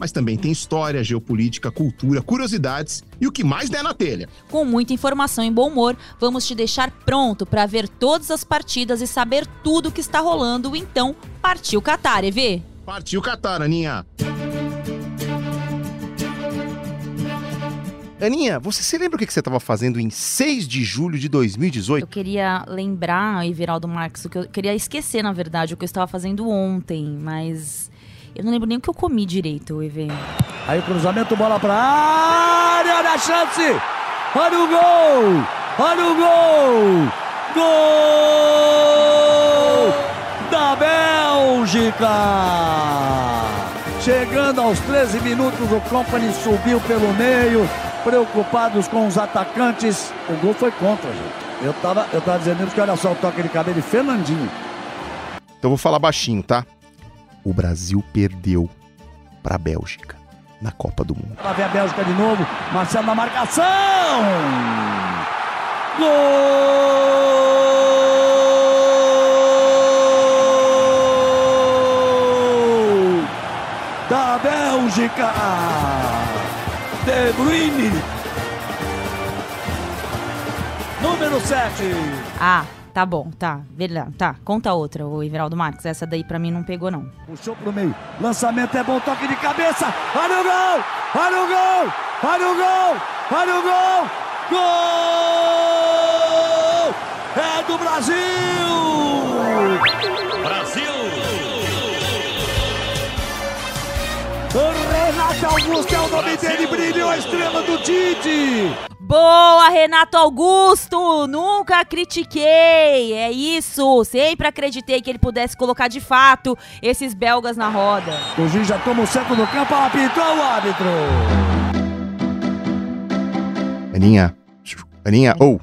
mas também tem história, geopolítica, cultura, curiosidades e o que mais der na telha. Com muita informação e bom humor, vamos te deixar pronto para ver todas as partidas e saber tudo o que está rolando. Então, partiu Qatar, EV! Partiu Qatar, Aninha! Aninha, você se lembra o que você estava fazendo em 6 de julho de 2018? Eu queria lembrar, Everaldo Marques, o que eu queria esquecer, na verdade, o que eu estava fazendo ontem, mas eu não lembro nem o que eu comi direito, EV. Aí o cruzamento, bola pra área, olha a chance! Olha o gol! Olha o gol! Gol da Bélgica! Chegando aos 13 minutos, o Company subiu pelo meio, preocupados com os atacantes. O gol foi contra, gente. Eu tava, eu tava dizendo que olha só o toque de cabelo de Fernandinho. Então eu vou falar baixinho, tá? O Brasil perdeu para a Bélgica na Copa do Mundo. Lá vem a Bélgica de novo, Marcelo na marcação! Gol da Bélgica! De Bruyne. Número 7. Ah, tá bom, tá. Verdade. Tá, conta outra, o Everaldo Marques. Essa daí pra mim não pegou, não. Puxou pro meio. Lançamento é bom, toque de cabeça. Olha o gol! Olha o gol! Olha o gol! Olha o gol! Gol! É do Brasil! Brasil! O Renato Augusto é o nome dele, brilhou a estrela do Tite! Boa, Renato Augusto! Nunca critiquei! É isso! Sempre acreditei que ele pudesse colocar de fato esses belgas na roda. O juiz já toma o centro do campo, apitou o árbitro! Aninha, Aninha, ou,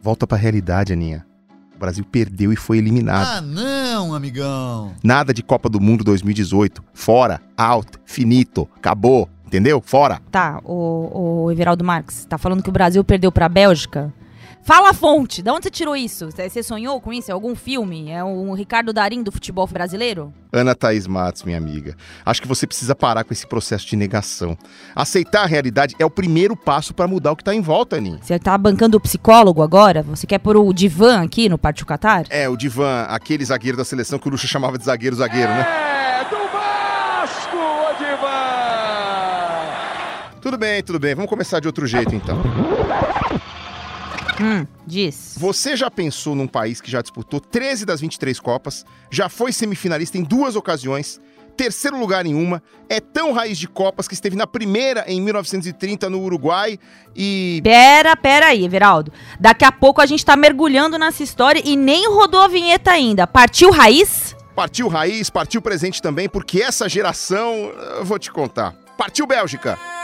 volta pra realidade, Aninha. O Brasil perdeu e foi eliminado. Ah, não, amigão. Nada de Copa do Mundo 2018. Fora, out, finito, acabou. Entendeu? Fora. Tá, o, o Everaldo Marques, tá falando que o Brasil perdeu pra Bélgica? Fala a fonte, de onde você tirou isso? Você sonhou com isso? É algum filme? É o Ricardo Darim do futebol brasileiro? Ana Thaís Matos, minha amiga. Acho que você precisa parar com esse processo de negação. Aceitar a realidade é o primeiro passo para mudar o que tá em volta, Aninha. Você tá bancando o psicólogo agora? Você quer pôr o divã aqui no Partiu Qatar? É, o Divan, aquele zagueiro da seleção que o Lucha chamava de zagueiro-zagueiro, né? É Tudo bem, tudo bem. Vamos começar de outro jeito, então. Hum, diz. Você já pensou num país que já disputou 13 das 23 Copas, já foi semifinalista em duas ocasiões, terceiro lugar em uma, é tão raiz de Copas que esteve na primeira em 1930 no Uruguai e. Pera, pera aí, Everaldo. Daqui a pouco a gente tá mergulhando nessa história e nem rodou a vinheta ainda. Partiu raiz? Partiu raiz, partiu presente também, porque essa geração, eu vou te contar. Partiu Bélgica!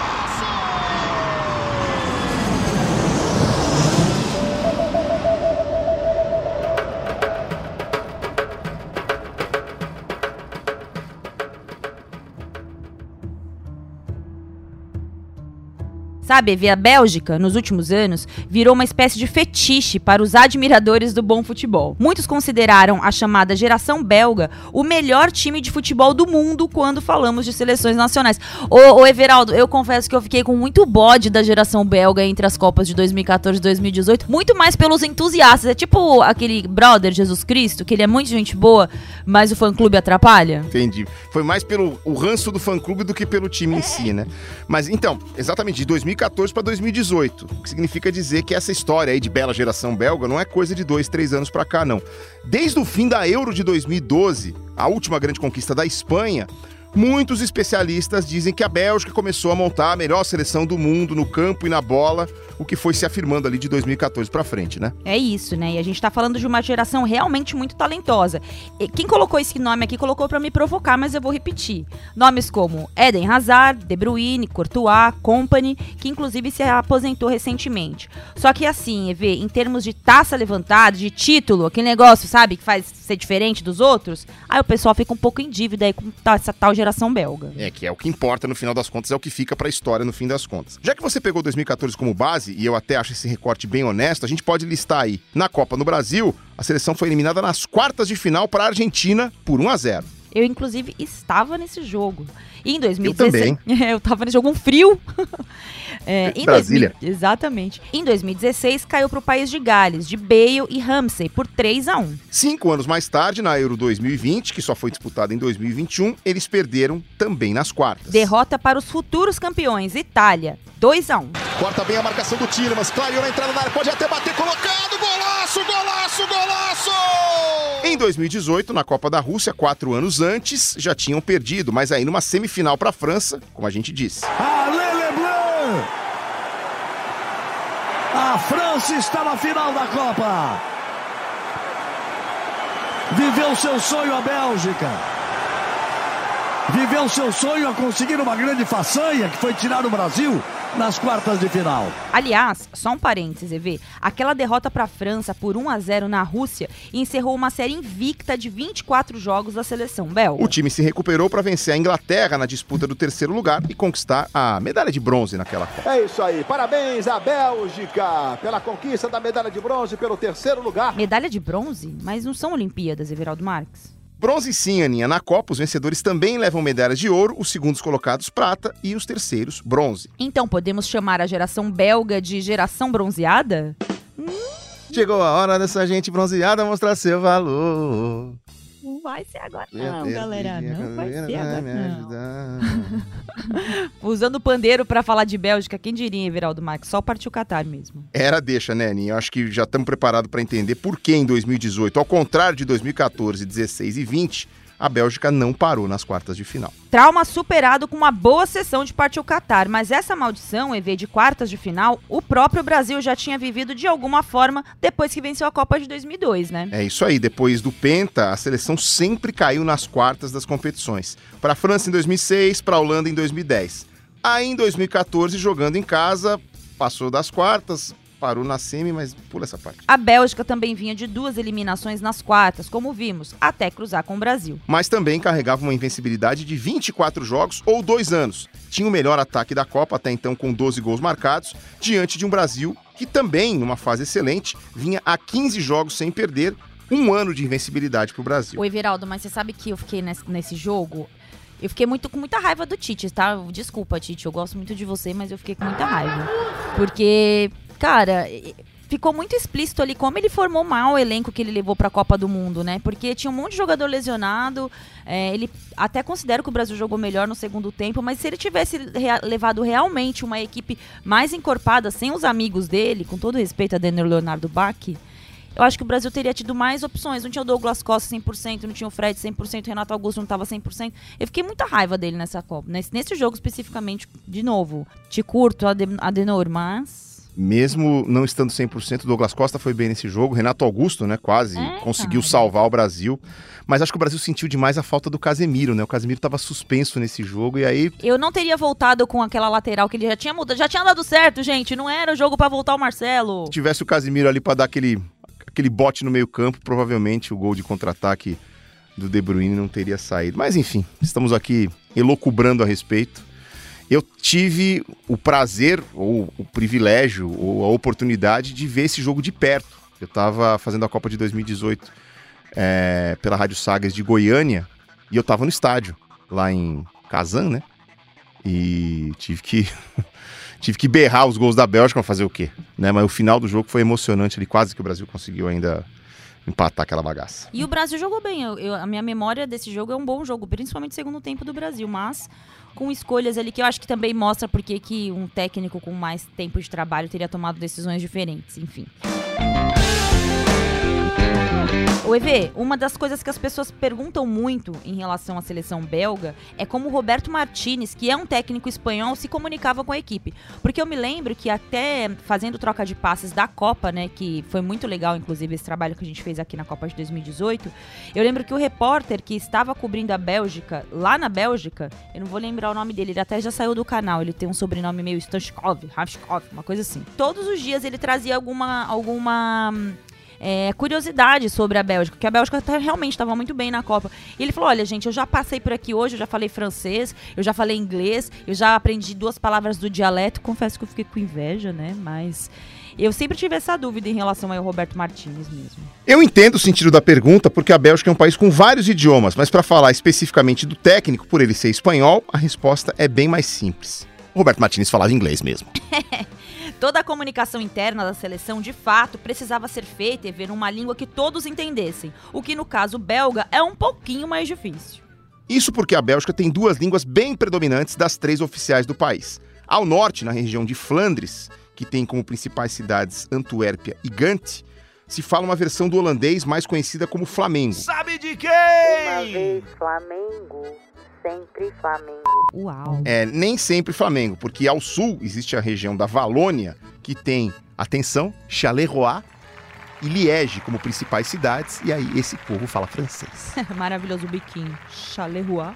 Sabe, a Bélgica, nos últimos anos, virou uma espécie de fetiche para os admiradores do bom futebol. Muitos consideraram a chamada geração belga o melhor time de futebol do mundo quando falamos de seleções nacionais. Ô, ô Everaldo, eu confesso que eu fiquei com muito bode da geração belga entre as Copas de 2014 e 2018, muito mais pelos entusiastas. É tipo aquele brother Jesus Cristo, que ele é muito gente boa, mas o fã-clube atrapalha. Entendi. Foi mais pelo o ranço do fã-clube do que pelo time em si, né? Mas então, exatamente, de 2014 2014 para 2018, o que significa dizer que essa história aí de bela geração belga não é coisa de dois, três anos para cá, não. Desde o fim da Euro de 2012, a última grande conquista da Espanha, Muitos especialistas dizem que a Bélgica começou a montar a melhor seleção do mundo no campo e na bola, o que foi se afirmando ali de 2014 para frente, né? É isso, né? E a gente tá falando de uma geração realmente muito talentosa. E quem colocou esse nome aqui colocou para me provocar, mas eu vou repetir. Nomes como Eden Hazard, De Bruyne, Courtois, Company, que inclusive se aposentou recentemente. Só que assim, Evê, em termos de taça levantada, de título, aquele negócio, sabe, que faz ser diferente dos outros, aí o pessoal fica um pouco em dívida aí com essa tal geração belga. É, que é o que importa no final das contas, é o que fica pra história no fim das contas. Já que você pegou 2014 como base, e eu até acho esse recorte bem honesto, a gente pode listar aí. Na Copa no Brasil, a seleção foi eliminada nas quartas de final para a Argentina por 1 a 0. Eu, inclusive, estava nesse jogo. E em Eu 2016. também. Eu tava nesse jogo um frio. É, em Brasília. 2000 exatamente. Em 2016, caiu pro país de Gales, de Bale e Ramsey, por 3 a 1 Cinco anos mais tarde, na Euro 2020, que só foi disputada em 2021, eles perderam também nas quartas. Derrota para os futuros campeões, Itália, 2 a 1 Corta bem a marcação do Tillemans. Clareou na entrada da área. Pode até bater colocado. Golaço, golaço, golaço! Em 2018, na Copa da Rússia, quatro anos antes, já tinham perdido, mas aí numa semifinal para a França, como a gente disse. Leblanc! A França está na final da Copa. Viveu seu sonho a Bélgica. Viveu seu sonho a conseguir uma grande façanha que foi tirar o Brasil nas quartas de final. Aliás, só um parênteses, EV. Aquela derrota para a França por 1 a 0 na Rússia encerrou uma série invicta de 24 jogos da seleção belga. O time se recuperou para vencer a Inglaterra na disputa do terceiro lugar e conquistar a medalha de bronze naquela Copa. É isso aí. Parabéns à Bélgica pela conquista da medalha de bronze pelo terceiro lugar. Medalha de bronze? Mas não são Olimpíadas, Everaldo Marques. Bronze sim, Aninha. Na Copa, os vencedores também levam medalhas de ouro, os segundos colocados prata e os terceiros bronze. Então podemos chamar a geração belga de geração bronzeada? Chegou a hora dessa gente bronzeada mostrar seu valor. Não vai ser agora não, galera. Não vai ser agora não. Usando pandeiro pra falar de Bélgica, quem diria, Everaldo Marques? Só partiu Catar mesmo. Era deixa, né, Aninha? Eu acho que já estamos preparados para entender por que em 2018, ao contrário de 2014, 16 e 20, a Bélgica não parou nas quartas de final. Trauma superado com uma boa sessão de partiu Catar, mas essa maldição, EV de quartas de final, o próprio Brasil já tinha vivido de alguma forma depois que venceu a Copa de 2002, né? É isso aí, depois do Penta, a seleção sempre caiu nas quartas das competições. Para a França em 2006, para a Holanda em 2010. Aí em 2014, jogando em casa, passou das quartas, parou na semi, mas pula essa parte. A Bélgica também vinha de duas eliminações nas quartas, como vimos, até cruzar com o Brasil. Mas também carregava uma invencibilidade de 24 jogos ou dois anos. Tinha o melhor ataque da Copa, até então com 12 gols marcados, diante de um Brasil que também, numa fase excelente, vinha a 15 jogos sem perder, um ano de invencibilidade para o Brasil. Ô, Everaldo, mas você sabe que eu fiquei nesse, nesse jogo? Eu fiquei muito, com muita raiva do Tite, tá? Desculpa, Tite, eu gosto muito de você, mas eu fiquei com muita raiva. Porque, cara, ficou muito explícito ali como ele formou mal o elenco que ele levou pra Copa do Mundo, né? Porque tinha um monte de jogador lesionado. é, ele até considera que o Brasil jogou melhor no segundo tempo, mas se ele tivesse rea- levado realmente uma equipe mais encorpada, sem os amigos dele, com todo respeito a Daniel Leonardo Bach, eu acho que o Brasil teria tido mais opções. Não tinha o Douglas Costa 100%, não tinha o Fred 100%, o Renato Augusto não estava 100%. Eu fiquei muita raiva dele nessa Copa. Nesse, nesse jogo especificamente, de novo, te curto, Ade- Adenor, mas... Mesmo não estando 100%, o Douglas Costa foi bem nesse jogo. Renato Augusto, né, quase É, conseguiu cara. salvar o Brasil. Mas acho que o Brasil sentiu demais a falta do Casemiro, né? O Casemiro estava suspenso nesse jogo e aí Eu não teria voltado com aquela lateral que ele já tinha mudado. Já tinha dado certo, gente. Não era jogo pra voltar o Marcelo. se tivesse o Casemiro ali para dar aquele, aquele bote no meio-campo, provavelmente o gol de contra-ataque do De Bruyne não teria saído. Mas enfim, estamos aqui elocubrando a respeito. Eu tive o prazer, ou o privilégio, ou a oportunidade de ver esse jogo de perto. Eu estava fazendo a Copa de 2018 é, pela Rádio Sagas de Goiânia e eu estava no estádio, lá em Kazan, né? E tive que tive que berrar os gols da Bélgica pra fazer o quê? Né? Mas o final do jogo foi emocionante ali, quase que o Brasil conseguiu ainda empatar aquela bagaça. E o Brasil jogou bem. Eu- eu- a minha memória desse jogo é um bom jogo, principalmente segundo tempo do Brasil, mas com escolhas ali que eu acho que também mostra porque que um técnico com mais tempo de trabalho teria tomado decisões diferentes, enfim. O EV, uma das coisas que as pessoas perguntam muito em relação à seleção belga é como o Roberto Martinez, que é um técnico espanhol, se comunicava com a equipe. Porque eu me lembro que até fazendo troca de passes da Copa, né, que foi muito legal, inclusive, esse trabalho que a gente fez aqui na Copa de 2018, eu lembro que o repórter que estava cobrindo a Bélgica, lá na Bélgica, eu não vou lembrar o nome dele, ele até já saiu do canal, ele tem um sobrenome meio Stanchkov, Rafskov, uma coisa assim. Todos os dias ele trazia alguma, alguma hum, é, curiosidade sobre a Bélgica, que a Bélgica tá- realmente estava muito bem na Copa. E ele falou: olha, gente, eu já passei por aqui hoje, eu já falei francês, eu já falei inglês, eu já aprendi duas palavras do dialeto. Confesso que eu fiquei com inveja, né? Mas eu sempre tive essa dúvida em relação ao Roberto Martinez mesmo. Eu entendo o sentido da pergunta, porque a Bélgica é um país com vários idiomas, mas para falar especificamente do técnico, por ele ser espanhol, a resposta é bem mais simples. O Roberto Martinez falava inglês mesmo. Toda a comunicação interna da seleção, de fato, precisava ser feita e ver uma língua que todos entendessem, o que no caso belga é um pouquinho mais difícil. Isso porque a Bélgica tem duas línguas bem predominantes das três oficiais do país. Ao norte, na região de Flandres, que tem como principais cidades Antuérpia e Gant, se fala uma versão do holandês mais conhecida como Flamengo. Sabe de Uma quem? vez Flamengo, sempre Flamengo. Uau. É, nem sempre Flamengo, porque ao sul existe a região da Valônia, que tem, atenção, Charleroi e Liège como principais cidades, e aí esse povo fala francês. Maravilhoso biquinho. Charleroi.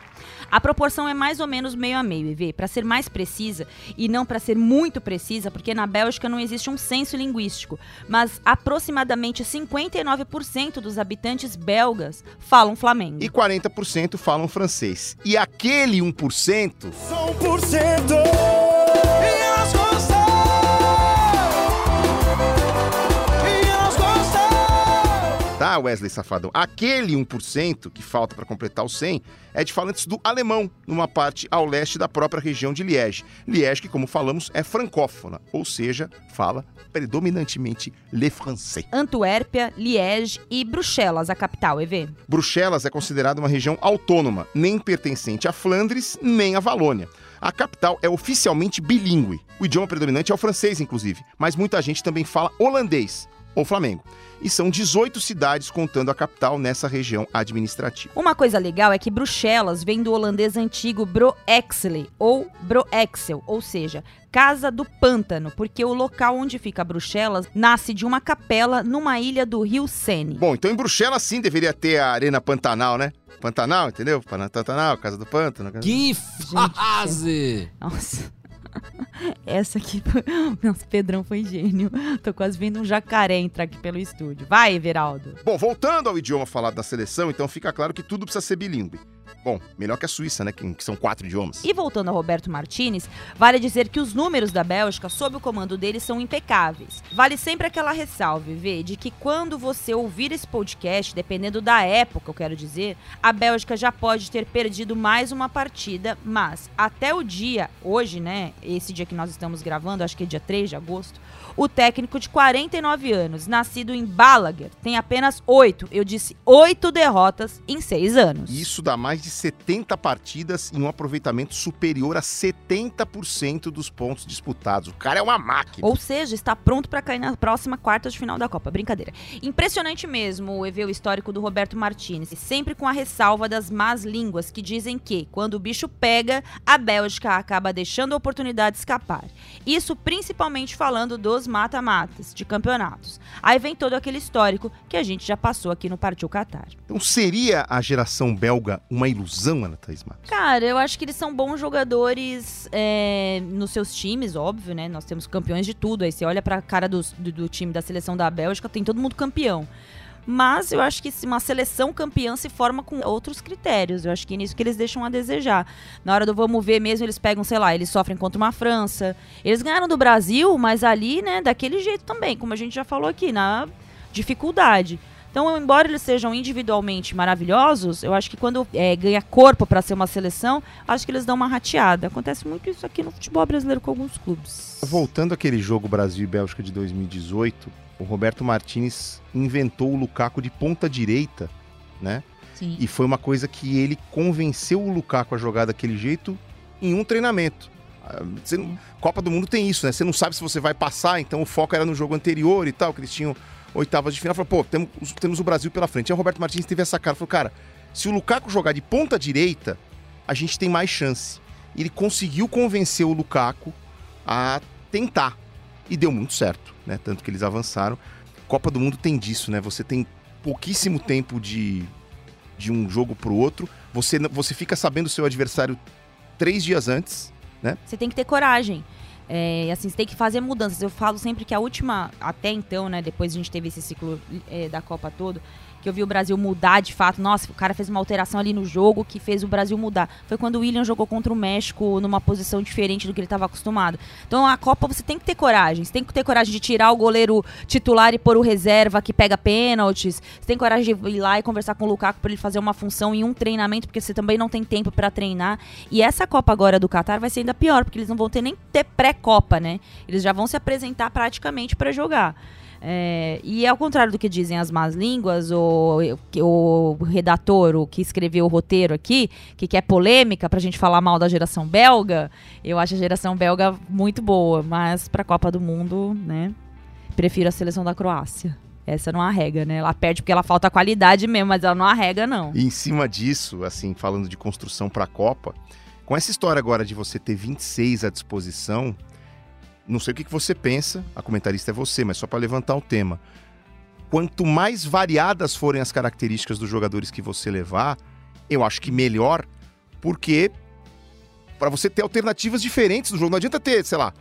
A proporção é mais ou menos meio a meio, EV, para ser mais precisa e não para ser muito precisa, porque na Bélgica não existe um censo linguístico, mas aproximadamente 59% dos habitantes belgas falam flamengo. E 40% falam francês. E aquele 1%, Só 1%. Tá, Wesley Safadão? Aquele 1% que falta para completar o 100 é de falantes do alemão, numa parte ao leste da própria região de Liège. Liège, que, como falamos, é francófona, ou seja, fala predominantemente le français. Antuérpia, Liège e Bruxelas, a capital, EV. Bruxelas é considerada uma região autônoma, nem pertencente a Flandres, nem a Valônia. A capital é oficialmente bilíngue. O idioma predominante é o francês, inclusive, mas muita gente também fala holandês ou flamengo. E são 18 cidades contando a capital nessa região administrativa. Uma coisa legal é que Bruxelas vem do holandês antigo Broexele ou Broexel, ou seja, Casa do Pântano, porque o local onde fica Bruxelas nasce de uma capela numa ilha do rio Sene. Bom, então em Bruxelas sim deveria ter a Arena Pantanal, né? Pantanal, entendeu? Pantanal, Casa do Pântano. Que fase! Nossa. Essa aqui. Nossa, Pedrão foi gênio. Tô quase vendo um jacaré entrar aqui pelo estúdio. Vai, Everaldo. Bom, voltando ao idioma falado na seleção, então fica claro que tudo precisa ser bilíngue. Bom, melhor que a Suíça, né? Que, que são quatro idiomas. E voltando a Roberto Martinez, vale dizer que os números da Bélgica, sob o comando dele, são impecáveis. Vale sempre aquela ressalve, Vê, de que quando você ouvir esse podcast, dependendo da época, eu quero dizer, a Bélgica já pode ter perdido mais uma partida, mas até o dia, hoje, né, esse dia que nós estamos gravando, acho que é dia 3 de agosto, o técnico de 49 anos, nascido em Balaguer, tem apenas oito, eu disse oito derrotas em seis anos. Isso dá mais de 70 partidas e um aproveitamento superior a 70% dos pontos disputados. O cara é uma máquina. Ou seja, está pronto para cair na próxima quarta de final da Copa. Brincadeira. Impressionante mesmo o EV histórico do Roberto Martinez, sempre com a ressalva das más línguas que dizem que, quando o bicho pega, a Bélgica acaba deixando a oportunidade escapar. Isso principalmente falando dos mata-matas de campeonatos. Aí vem todo aquele histórico que a gente já passou aqui no Partiu Qatar. Então seria a geração belga uma ilusão, Ana Thaís Matos? Cara, eu acho que eles são bons jogadores é, nos seus times, óbvio, né? Nós temos campeões de tudo. Aí você olha pra cara dos- do, do time da seleção da Bélgica, tem todo mundo campeão. Mas eu acho que uma seleção campeã se forma com outros critérios. Eu acho que é nisso que eles deixam a desejar. Na hora do vamos ver mesmo, eles pegam, sei lá, eles sofrem contra uma França. Eles ganharam do Brasil, mas ali, né, daquele jeito também, como a gente já falou aqui, na dificuldade. Então, embora eles sejam individualmente maravilhosos, eu acho que quando é, ganha corpo para ser uma seleção, acho que eles dão uma rateada. Acontece muito isso aqui no futebol brasileiro com alguns clubes. Voltando àquele jogo Brasil e Bélgica de 2018, o Roberto Martinez inventou o Lukaku de ponta direita, né? Sim. E foi uma coisa que ele convenceu o Lukaku a jogar daquele jeito em um treinamento. Ah, não- Copa do Mundo tem isso, né? Você não sabe se você vai passar, então o foco era no jogo anterior e tal, que eles tinham oitavas de final. Falou, pô, temos, temos o Brasil pela frente. Aí o Roberto Martins teve essa cara, falou, cara, se o Lukaku jogar de ponta direita, a gente tem mais chance. E ele conseguiu convencer o Lukaku a tentar. E deu muito certo, né? Tanto que eles avançaram. Copa do Mundo tem disso, né? Você tem pouquíssimo tempo de, de um jogo pro outro. Você, você fica sabendo o seu adversário três dias antes, né? Você tem que ter coragem. É, assim, você tem que fazer mudanças. Eu falo sempre que a última, até então, né? Depois a gente teve esse ciclo é, da Copa todo, que eu vi o Brasil mudar de fato. Nossa, o cara fez uma alteração ali no jogo que fez o Brasil mudar. Foi quando o William jogou contra o México numa posição diferente do que ele estava acostumado. Então a Copa você tem que ter coragem. Você tem que ter coragem de tirar o goleiro titular e pôr o reserva que pega pênaltis. Você tem coragem de ir lá e conversar com o Lukaku para ele fazer uma função em um treinamento, porque você também não tem tempo para treinar. E essa Copa agora do Qatar vai ser ainda pior, porque eles não vão ter nem ter pré-copa, né? Eles já vão se apresentar praticamente para jogar. É, e ao contrário do que dizem as más línguas, o, o redator, o que escreveu o roteiro aqui, que quer polêmica pra gente falar mal da geração belga, eu acho a geração belga muito boa, mas pra Copa do Mundo, né, prefiro a seleção da Croácia. Essa não arrega, né? Ela perde porque ela falta qualidade mesmo, mas ela não arrega, não. E em cima disso, assim, falando de construção para a Copa, com essa história agora de você ter 26 à disposição, não sei o que você pensa, a comentarista é você, mas só para levantar o tema. Quanto mais variadas forem as características dos jogadores que você levar, eu acho que melhor, porque para você ter alternativas diferentes no jogo, não adianta ter, sei lá,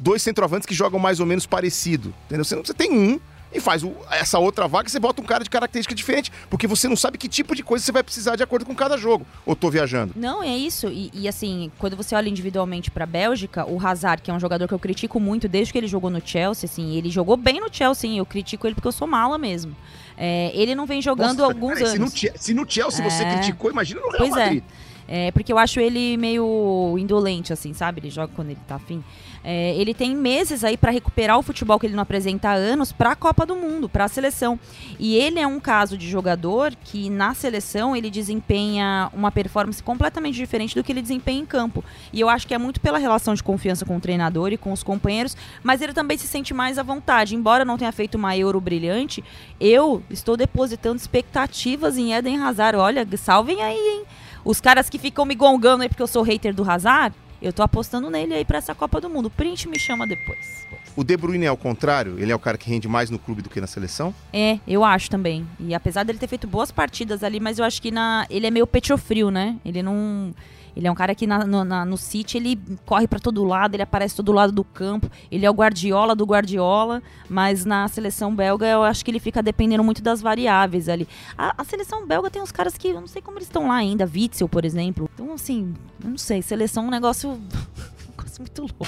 dois centroavantes que jogam mais ou menos parecido, entendeu? Você, não- você tem um e faz o- essa outra vaga e você bota um cara de característica diferente, porque você não sabe que tipo de coisa você vai precisar de acordo com cada jogo. Ou tô viajando? Não, é isso. E, e, assim, quando você olha individualmente pra Bélgica, o Hazard, que é um jogador que eu critico muito desde que ele jogou no Chelsea, assim, ele jogou bem no Chelsea? Eu critico ele porque eu sou mala mesmo. É, ele não vem jogando Nossa, alguns peraí, se no anos. Se no Chelsea você É. criticou, imagina no Real Pois é. Madrid. É, porque eu acho ele meio indolente, assim, sabe? Ele joga quando ele tá afim. É, ele tem meses aí pra recuperar o futebol que ele não apresenta há anos pra Copa do Mundo, pra seleção. E ele é um caso de jogador que na seleção ele desempenha uma performance completamente diferente do que ele desempenha em campo. E eu acho que é muito pela relação de confiança com o treinador e com os companheiros, mas ele também se sente mais à vontade. Embora não tenha feito uma Euro brilhante, eu estou depositando expectativas em Eden Hazard. Olha, salvem aí, hein? Os caras que ficam me gongando aí porque eu sou hater do Hazard, eu tô apostando nele aí pra essa Copa do Mundo. O print me chama depois. O De Bruyne é ao contrário? Ele é o cara que rende mais no clube do que na seleção? É, eu acho também. E apesar dele ter feito boas partidas ali, mas eu acho que na ele é meio petrofrio, né? Ele não. Ele é um cara que na- no, na- no City ele corre pra todo lado, ele aparece todo lado do campo. Ele é o Guardiola do Guardiola, mas na seleção belga eu acho que ele fica dependendo muito das variáveis ali. A, a seleção belga tem uns caras que eu não sei como eles estão lá ainda, Witzel, por exemplo. Então, assim, eu não sei, seleção é um negócio, um negócio muito louco.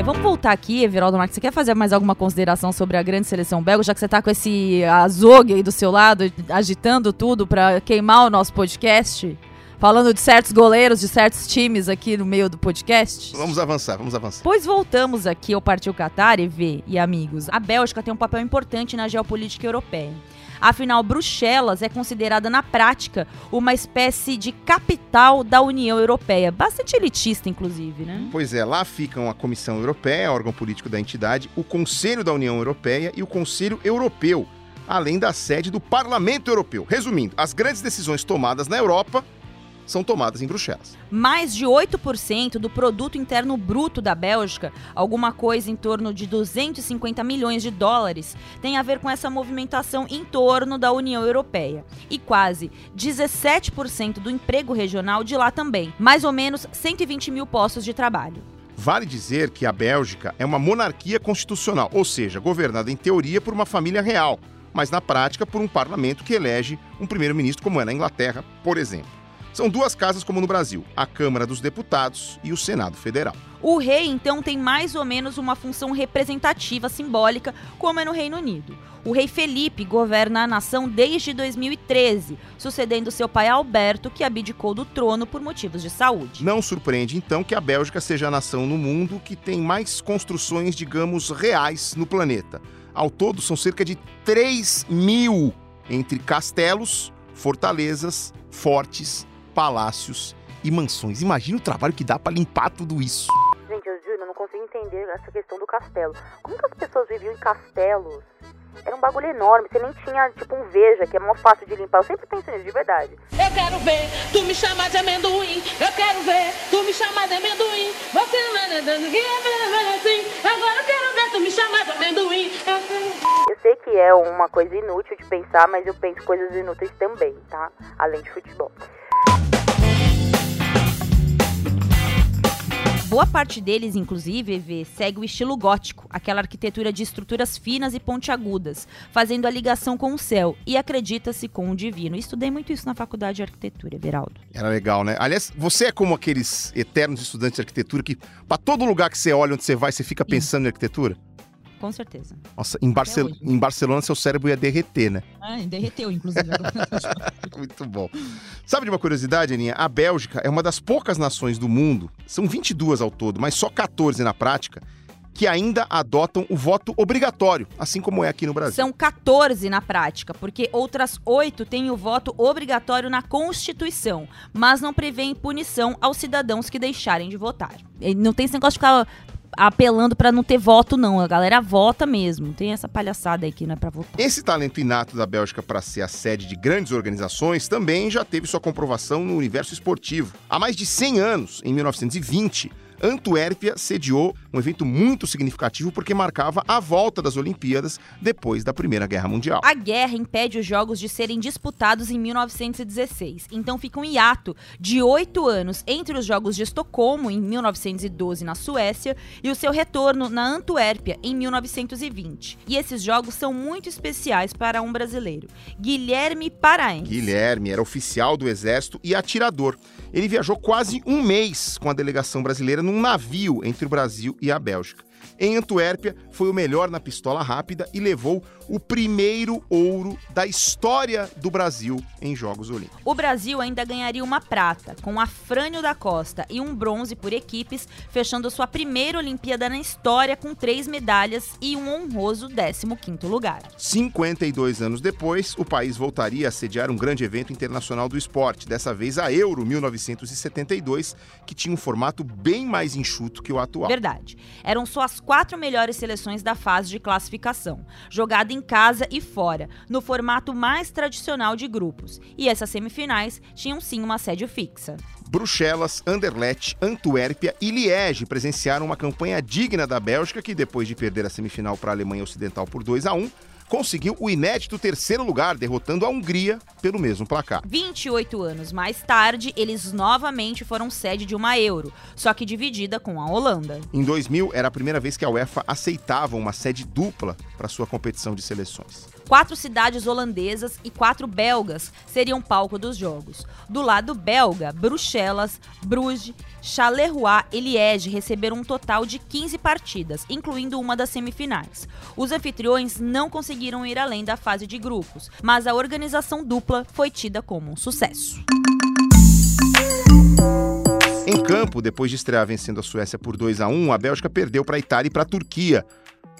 É, vamos voltar aqui, Everaldo Marques. Você quer fazer mais alguma consideração sobre a grande seleção belga, já que você tá com esse azogue aí do seu lado, agitando tudo pra queimar o nosso podcast? Falando de certos goleiros, de certos times aqui no meio do podcast? Vamos avançar, vamos avançar. Pois voltamos aqui ao Partiu Qatar, EV e amigos. A Bélgica tem um papel importante na geopolítica europeia. Afinal, Bruxelas é considerada na prática uma espécie de capital da União Europeia. Bastante elitista, inclusive, né? Pois é, lá ficam a Comissão Europeia, órgão político da entidade, o Conselho da União Europeia e o Conselho Europeu, além da sede do Parlamento Europeu. Resumindo, as grandes decisões tomadas na Europa são tomadas em Bruxelas. Mais de 8% do produto interno bruto da Bélgica, alguma coisa em torno de 250 milhões de dólares, tem a ver com essa movimentação em torno da União Europeia. E quase 17% do emprego regional de lá também, mais ou menos 120 mil postos de trabalho. Vale dizer que a Bélgica é uma monarquia constitucional, ou seja, governada em teoria por uma família real, mas na prática por um parlamento que elege um primeiro-ministro, como é na Inglaterra, por exemplo. São duas casas como no Brasil, a Câmara dos Deputados e o Senado Federal. O rei, então, tem mais ou menos uma função representativa simbólica, como é no Reino Unido. O rei Felipe governa a nação desde 2013, sucedendo seu pai Alberto, que abdicou do trono por motivos de saúde. Não surpreende, então, que a Bélgica seja a nação no mundo que tem mais construções, digamos, reais no planeta. Ao todo, são cerca de 3 mil entre castelos, fortalezas, fortes, palácios e mansões. Imagina o trabalho que dá para limpar tudo isso. Gente, eu juro, eu não consigo entender essa questão do castelo. Como que as pessoas viviam em castelos? Era um bagulho enorme, você nem tinha, tipo, um veja, que é mó fácil de limpar. Eu sempre penso nisso, de verdade. Eu quero ver tu me chamar de amendoim. Eu quero ver tu me chamar de amendoim. Você é é assim. Agora eu quero ver tu me chamar de amendoim. Eu sei que é uma coisa inútil de pensar, mas eu penso coisas inúteis também, tá? Além de futebol. Boa parte deles, inclusive, EV, segue o estilo gótico, aquela arquitetura de estruturas finas e pontiagudas, fazendo a ligação com o céu e acredita-se com o divino. Estudei muito isso na faculdade de arquitetura, Everaldo. Era legal, né? Aliás, você é como aqueles eternos estudantes de arquitetura que, para todo lugar que você olha, onde você vai, você fica pensando em arquitetura? Com certeza. Nossa, em, hoje. em Barcelona seu cérebro ia derreter, né? Ah, derreteu, inclusive. Muito bom. Sabe de uma curiosidade, Aninha? A Bélgica é uma das poucas nações do mundo, são 22 ao todo, mas só 14 na prática, que ainda adotam o voto obrigatório, assim como é aqui no Brasil. São 14 na prática, porque outras oito têm o voto obrigatório na Constituição, mas não prevêem punição aos cidadãos que deixarem de votar. Não tem esse negócio de ficar apelando pra não ter voto, não. A galera vota mesmo. Tem essa palhaçada aí que não é pra votar. Esse talento inato da Bélgica para ser a sede de grandes organizações também já teve sua comprovação no universo esportivo. Há mais de 100 anos, em 1920, Antuérpia sediou um evento muito significativo porque marcava a volta das Olimpíadas depois da Primeira Guerra Mundial. A guerra impede os jogos de serem disputados em 1916, então fica um hiato de oito anos entre os Jogos de Estocolmo, em 1912, na Suécia, e o seu retorno na Antuérpia, em 1920. E esses jogos são muito especiais para um brasileiro, Guilherme Paraense. Guilherme era oficial do Exército e atirador. Ele viajou quase um mês com a delegação brasileira num navio entre o Brasil e a Bélgica. Em Antuérpia, foi o melhor na pistola rápida e levou o primeiro ouro da história do Brasil em Jogos Olímpicos. O Brasil ainda ganharia uma prata, com Afrânio da Costa, e um bronze por equipes, fechando sua primeira Olimpíada na história com três medalhas e um honroso 15º lugar. 52 anos depois, o país voltaria a sediar um grande evento internacional do esporte, dessa vez a Euro 1972, que tinha um formato bem mais enxuto que o atual. Verdade. Eram só as quatro melhores seleções da fase de classificação, jogada em casa e fora, no formato mais tradicional de grupos. E essas semifinais tinham sim uma sede fixa. Bruxelas, Anderlecht, Antuérpia e Liege presenciaram uma campanha digna da Bélgica, que depois de perder a semifinal para a Alemanha Ocidental por 2 a 1 conseguiu o inédito terceiro lugar, derrotando a Hungria pelo mesmo placar. 28 anos mais tarde, eles novamente foram sede de uma Euro, só que dividida com a Holanda. Em 2000, era a primeira vez que a UEFA aceitava uma sede dupla para sua competição de seleções. Quatro cidades holandesas e quatro belgas seriam palco dos jogos. Do lado belga, Bruxelas, Bruges, Charleroi e Liege receberam um total de 15 partidas, incluindo uma das semifinais. Os anfitriões não conseguiram ir além da fase de grupos, mas a organização dupla foi tida como um sucesso. Em campo, depois de estrear vencendo a Suécia por 2 a 1, a Bélgica perdeu para a Itália e para a Turquia.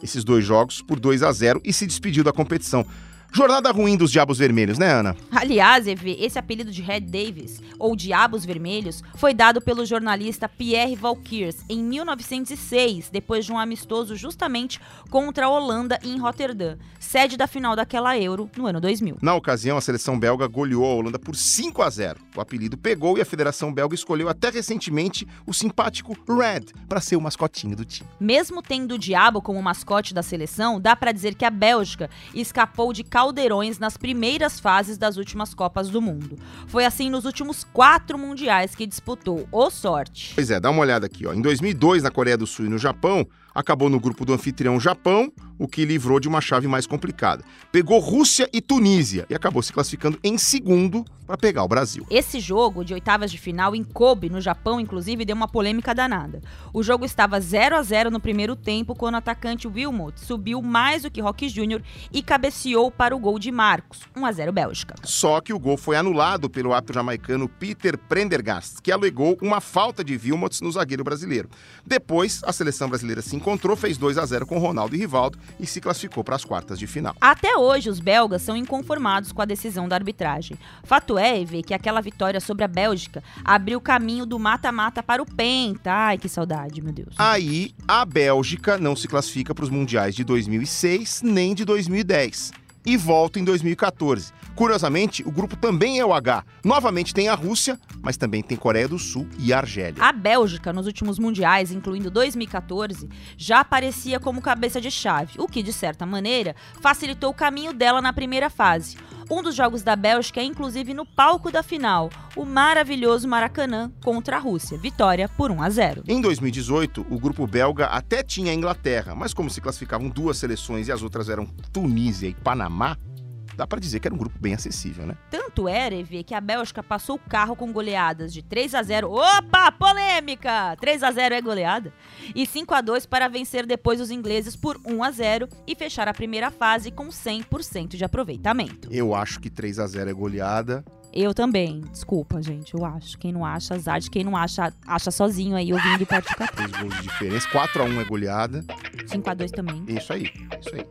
Esses dois jogos por 2 a 0 e se despediu da competição. Jornada ruim dos Diabos Vermelhos, né, Ana? Aliás, EV, esse apelido de Red Davis, ou Diabos Vermelhos, foi dado pelo jornalista Pierre Valkyrs em 1906, depois de um amistoso justamente contra a Holanda em Rotterdam, sede da final daquela Euro no ano 2000. Na ocasião, a seleção belga goleou a Holanda por 5 a 0. O apelido pegou e a Federação Belga escolheu até recentemente o simpático Red para ser o mascotinho do time. Mesmo tendo o diabo como mascote da seleção, dá pra dizer que a Bélgica escapou de caldeirões nas primeiras fases das últimas Copas do Mundo. Foi assim nos últimos quatro mundiais que disputou. Ô sorte! Pois é, dá uma olhada aqui. Ó. Em 2002, na Coreia do Sul e no Japão, acabou no grupo do anfitrião Japão, o que livrou de uma chave mais complicada. Pegou Rússia e Tunísia e acabou se classificando em segundo para pegar o Brasil. Esse jogo de oitavas de final em Kobe, no Japão, inclusive, deu uma polêmica danada. O jogo estava 0 a 0 no primeiro tempo, quando o atacante Wilmot subiu mais do que Rock Jr. e cabeceou para o gol de Marcos, 1 a 0 Bélgica. Só que o gol foi anulado pelo árbitro jamaicano Peter Prendergast, que alegou uma falta de Wilmot no zagueiro brasileiro. Depois, a seleção brasileira se encontrou, fez 2 a 0 com Ronaldo e Rivaldo e se classificou para as quartas de final. Até hoje, os belgas são inconformados com a decisão da arbitragem. Fato é, Eve, que aquela vitória sobre a Bélgica abriu o caminho do mata-mata para o penta. Ai, que saudade, meu Deus. Aí, a Bélgica não se classifica para os mundiais de 2006 nem de 2010 e volta em 2014. Curiosamente, o grupo também é o H. Novamente tem a Rússia, mas também tem Coreia do Sul e Argélia. A Bélgica, nos últimos mundiais, incluindo 2014, já aparecia como cabeça de chave, o que, de certa maneira, facilitou o caminho dela na primeira fase. Um dos jogos da Bélgica é inclusive no palco da final, o maravilhoso Maracanã contra a Rússia. Vitória por 1 a 0. Em 2018, o grupo belga até tinha a Inglaterra, mas como se classificavam duas seleções e as outras eram Tunísia e Panamá, dá para dizer que era um grupo bem acessível, né? Tanto era, EV, que a Bélgica passou o carro com goleadas de 3 a 0 Opa, polêmica! 3 a 0 é goleada. E 5 a 2 para vencer depois os ingleses por 1 a 0 e fechar a primeira fase com 100% de aproveitamento. Eu acho que 3 a 0 é goleada. Eu também. Desculpa, gente. Eu acho. Quem não acha, azar de quem não acha, acha sozinho aí ouvindo o podcast. Três gols de diferença. 4 a 1 é goleada. 5 a 2 também. Isso aí. Isso aí.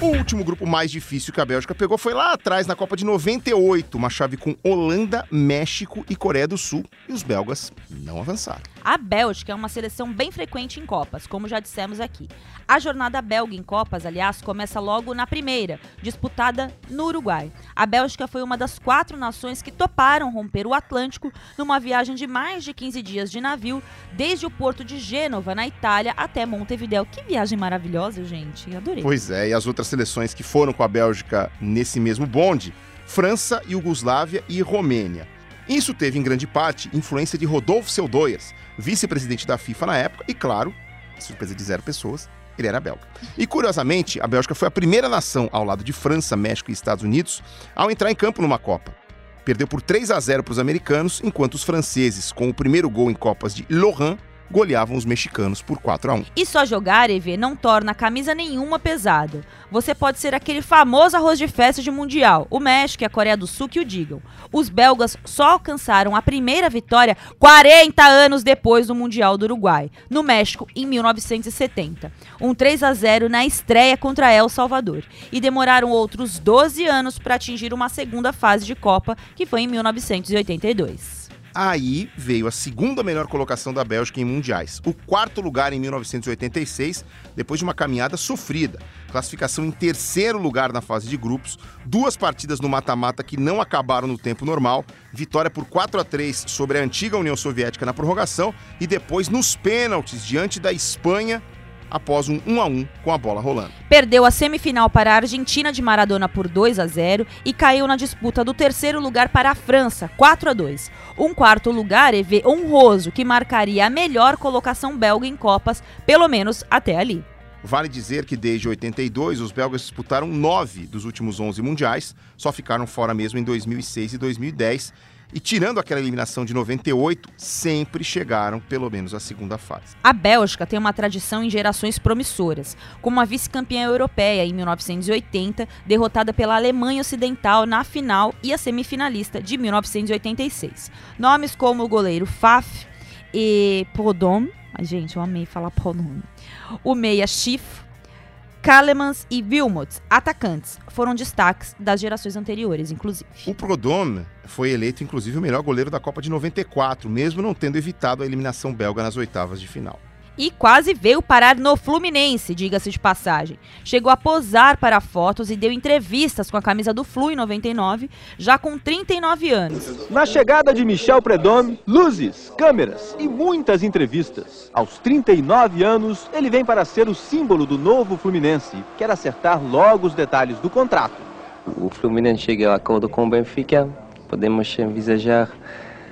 O último grupo mais difícil que a Bélgica pegou foi lá atrás, na Copa de 98, uma chave com Holanda, México e Coreia do Sul. E os belgas não avançaram. A Bélgica é uma seleção bem frequente em Copas, como já dissemos aqui. A jornada belga em Copas, aliás, começa logo na primeira, disputada no Uruguai. A Bélgica foi uma das quatro nações que toparam romper o Atlântico numa viagem de mais de 15 dias de navio, desde o porto de Gênova, na Itália, até Montevideo. Que viagem maravilhosa, gente. Adorei. Pois é, e as outras seleções que foram com a Bélgica nesse mesmo bonde, França, Iugoslávia e Romênia. Isso teve em grande parte influência de Rodolfo Seldoias, vice-presidente da FIFA na época, e claro, surpresa de zero pessoas, ele era belga. E curiosamente, a Bélgica foi a primeira nação ao lado de França, México e Estados Unidos ao entrar em campo numa Copa. Perdeu por 3 a 0 para os americanos, enquanto os franceses, com o primeiro gol em Copas de Laurent, goleavam os mexicanos por 4 a 1. E só jogar, EV, não torna camisa nenhuma pesada. Você pode ser aquele famoso arroz de festa de mundial. O México e a Coreia do Sul que o digam. Os belgas só alcançaram a primeira vitória 40 anos depois do Mundial do Uruguai, no México em 1970. Um 3 a 0 na estreia contra El Salvador. E demoraram outros 12 anos para atingir uma segunda fase de Copa, que foi em 1982. Aí veio a segunda melhor colocação da Bélgica em mundiais, o quarto lugar em 1986, depois de uma caminhada sofrida. Classificação em terceiro lugar na fase de grupos, duas partidas no mata-mata que não acabaram no tempo normal, vitória por 4 a 3 sobre a antiga União Soviética na prorrogação e depois nos pênaltis diante da Espanha após um 1 a 1 com a bola rolando. Perdeu a semifinal para a Argentina de Maradona por 2 a 0 e caiu na disputa do terceiro lugar para a França, 4 a 2. Um quarto lugar EV honroso que marcaria a melhor colocação belga em Copas, pelo menos até ali. Vale dizer que desde 82 os belgas disputaram nove dos últimos 11 mundiais, só ficaram fora mesmo em 2006 e 2010 e tirando aquela eliminação de 98, sempre chegaram pelo menos à segunda fase. A Bélgica tem uma tradição em gerações promissoras, como a vice-campeã europeia em 1980, derrotada pela Alemanha Ocidental na final e a semifinalista de 1986. Nomes como o goleiro Faf e Podom, gente, eu amei falar Podom. O meia Schiff, Kalemans e Wilmot, atacantes, foram destaques das gerações anteriores, inclusive. O Prodome foi eleito, inclusive, o melhor goleiro da Copa de 94, mesmo não tendo evitado a eliminação belga nas oitavas de final. E quase veio parar no Fluminense, diga-se de passagem. Chegou a posar para fotos e deu entrevistas com a camisa do Flu em 99, já com 39 anos. Na chegada de Michel Predome, luzes, câmeras e muitas entrevistas. Aos 39 anos, ele vem para ser o símbolo do novo Fluminense. Quer acertar logo os detalhes do contrato. O Fluminense chega a acordo com o Benfica, podemos envisajar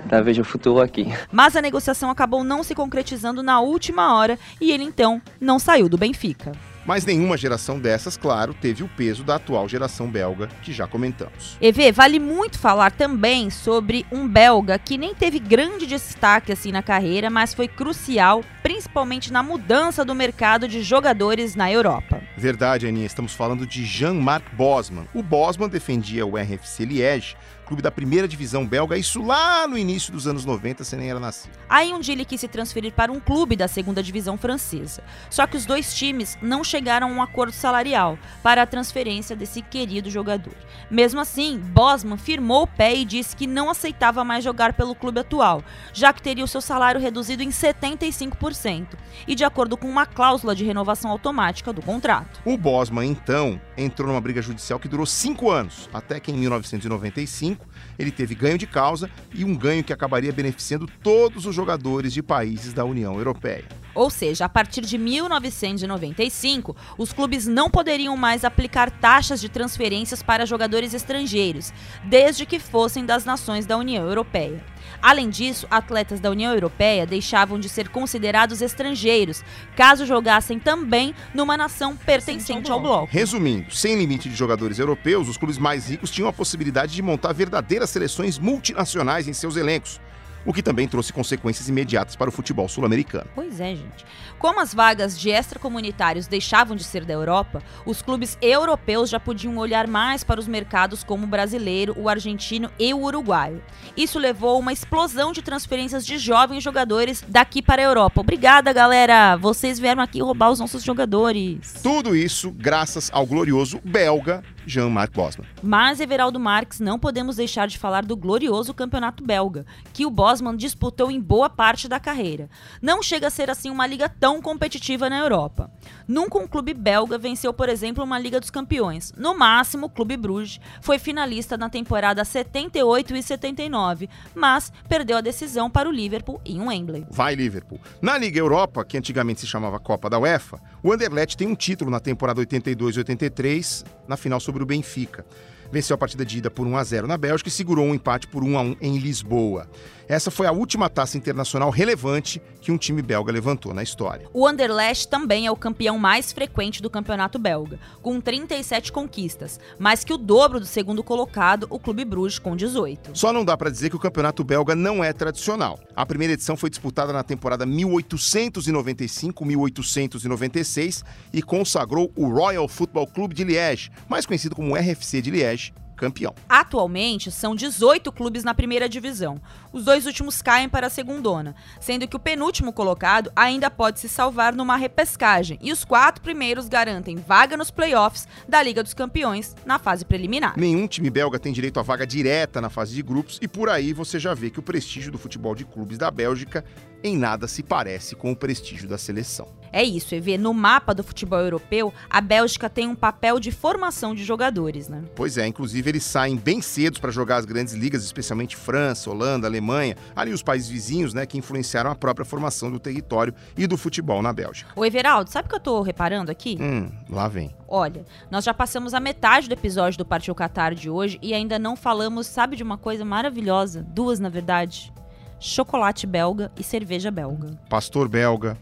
da Veja Futuro aqui. Mas a negociação acabou não se concretizando na última hora e ele então não saiu do Benfica. Mas nenhuma geração dessas, claro, teve o peso da atual geração belga, que já comentamos. EV, vale muito falar também sobre um belga que nem teve grande destaque assim na carreira, mas foi crucial, principalmente na mudança do mercado de jogadores na Europa. Verdade, Aninha, estamos falando de Jean-Marc Bosman. O Bosman defendia o RFC Liège, clube da primeira divisão belga, isso lá no início dos anos 90, você nem era nascido. Aí um dia ele quis se transferir para um clube da segunda divisão francesa. Só que os dois times não chegaram a um acordo salarial para a transferência desse querido jogador. Mesmo assim, Bosman firmou o pé e disse que não aceitava mais jogar pelo clube atual, já que teria o seu salário reduzido em 75%, e de acordo com uma cláusula de renovação automática do contrato. O Bosman, então, entrou numa briga judicial que durou cinco anos, até que em 1995 ele teve ganho de causa e um ganho que acabaria beneficiando todos os jogadores de países da União Europeia. Ou seja, a partir de 1995, os clubes não poderiam mais aplicar taxas de transferências para jogadores estrangeiros, desde que fossem das nações da União Europeia. Além disso, atletas da União Europeia deixavam de ser considerados estrangeiros, caso jogassem também numa nação pertencente ao bloco. Resumindo, sem limite de jogadores europeus, os clubes mais ricos tinham a possibilidade de montar verdadeiras seleções multinacionais em seus elencos o que também trouxe consequências imediatas para o futebol sul-americano. Pois é, gente. Como as vagas de extracomunitários deixavam de ser da Europa, os clubes europeus já podiam olhar mais para os mercados como o brasileiro, o argentino e o uruguaio. Isso levou a uma explosão de transferências de jovens jogadores daqui para a Europa. Obrigada, galera! Vocês vieram aqui roubar os nossos jogadores. Tudo isso graças ao glorioso belga Jean-Marc Bosman. Mas, Everaldo Marques, não podemos deixar de falar do glorioso campeonato belga, que o Bosman disputou em boa parte da carreira. Não chega a ser assim uma liga tão competitiva na Europa. Nunca um clube belga venceu, por exemplo, uma Liga dos Campeões. No máximo, o Clube Bruges foi finalista na temporada 78 e 79, mas perdeu a decisão para o Liverpool em Wembley. Vai, Liverpool. Na Liga Europa, que antigamente se chamava Copa da UEFA, o Anderlecht tem um título na temporada 82 e 83, na final sobre o Benfica. Venceu a partida de ida por 1 a 0 na Bélgica e segurou um empate por 1 a 1 em Lisboa. Essa foi a última taça internacional relevante que um time belga levantou na história. O Anderlecht também é o campeão mais frequente do campeonato belga, com 37 conquistas, mais que o dobro do segundo colocado, o Clube Bruges, com 18. Só não dá para dizer que o campeonato belga não é tradicional. A primeira edição foi disputada na temporada 1895-1896 e consagrou o Royal Football Club de Liège, mais conhecido como RFC de Liège, campeão. Atualmente, são 18 clubes na primeira divisão. Os dois últimos caem para a segundona, sendo que o penúltimo colocado ainda pode se salvar numa repescagem, e os quatro primeiros garantem vaga nos playoffs da Liga dos Campeões na fase preliminar. Nenhum time belga tem direito a vaga direta na fase de grupos, e por aí você já vê que o prestígio do futebol de clubes da Bélgica em nada se parece com o prestígio da seleção. É isso, EV. No mapa do futebol europeu, a Bélgica tem um papel de formação de jogadores, né? Pois é, inclusive eles saem bem cedo para jogar as grandes ligas, especialmente França, Holanda, Alemanha, ali os países vizinhos, né, que influenciaram a própria formação do território e do futebol na Bélgica. O Everaldo, sabe o que eu tô reparando aqui? Hum, lá vem. Olha, nós já passamos a metade do episódio do Partiu Qatar de hoje e ainda não falamos, sabe de uma coisa maravilhosa? Duas, na verdade chocolate belga e cerveja belga. Pastor belga,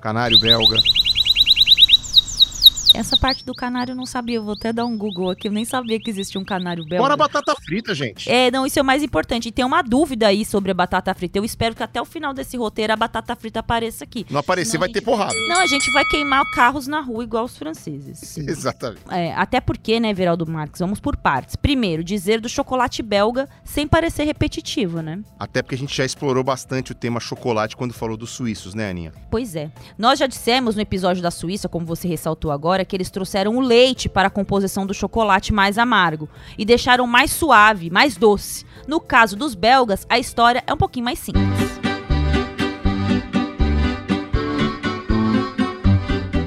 canário belga. Essa parte do canário eu não sabia, eu vou até dar um Google aqui, eu nem sabia que existia um canário belga. Bora batata frita, gente. É, não, isso é o mais importante. E tem uma dúvida aí sobre a batata frita. Eu espero que até o final desse roteiro a batata frita apareça aqui. Não aparecer, Senão vai a ter gente- porrada. Não, a gente vai queimar carros na rua igual os franceses. Exatamente. É, até porque, né, Veraldo Marques, vamos por partes. Primeiro, dizer do chocolate belga sem parecer repetitivo, né? Até porque a gente já explorou bastante o tema chocolate quando falou dos suíços, né, Aninha? Pois é. Nós já dissemos no episódio da Suíça, como você ressaltou agora, que eles trouxeram o leite para a composição do chocolate mais amargo e deixaram mais suave, mais doce. No caso dos belgas, a história é um pouquinho mais simples.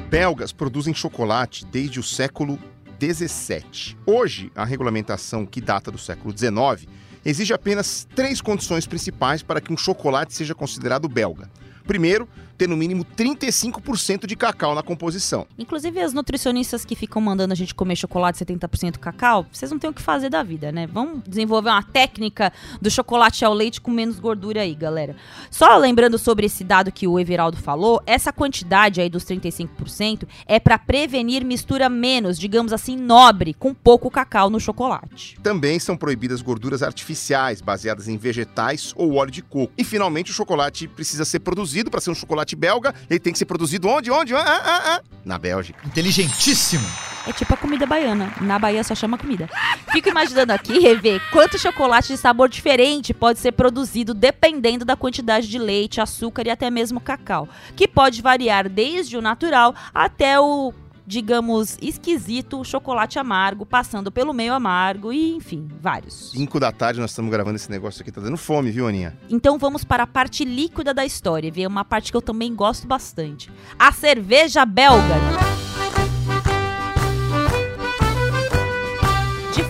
Belgas produzem chocolate desde o século 17. Hoje, a regulamentação que data do século 19 exige apenas três condições principais para que um chocolate seja considerado belga. Primeiro, ter no mínimo 35% de cacau na composição. Inclusive, as nutricionistas que ficam mandando a gente comer chocolate 70% cacau, vocês não têm o que fazer da vida, né? Vamos desenvolver uma técnica do chocolate ao leite com menos gordura aí, galera. Só lembrando sobre esse dado que o Everaldo falou, essa quantidade aí dos 35% é para prevenir mistura menos, digamos assim, nobre, com pouco cacau no chocolate. Também são proibidas gorduras artificiais, baseadas em vegetais ou óleo de coco. E finalmente o chocolate precisa ser produzido para ser um chocolate belga. Ele tem que ser produzido onde? Onde? Ah, ah, ah. Na Bélgica. Inteligentíssimo. É tipo a comida baiana. Na Bahia só chama comida. Fico imaginando aqui, rever, quanto chocolate de sabor diferente pode ser produzido dependendo da quantidade de leite, açúcar e até mesmo cacau, que pode variar desde o natural até o digamos, esquisito chocolate amargo, passando pelo meio amargo e, enfim, vários. 5 da tarde nós estamos gravando esse negócio aqui, tá dando fome, viu, Aninha? Então vamos para a parte líquida da história, ver uma parte que eu também gosto bastante. A cerveja belga.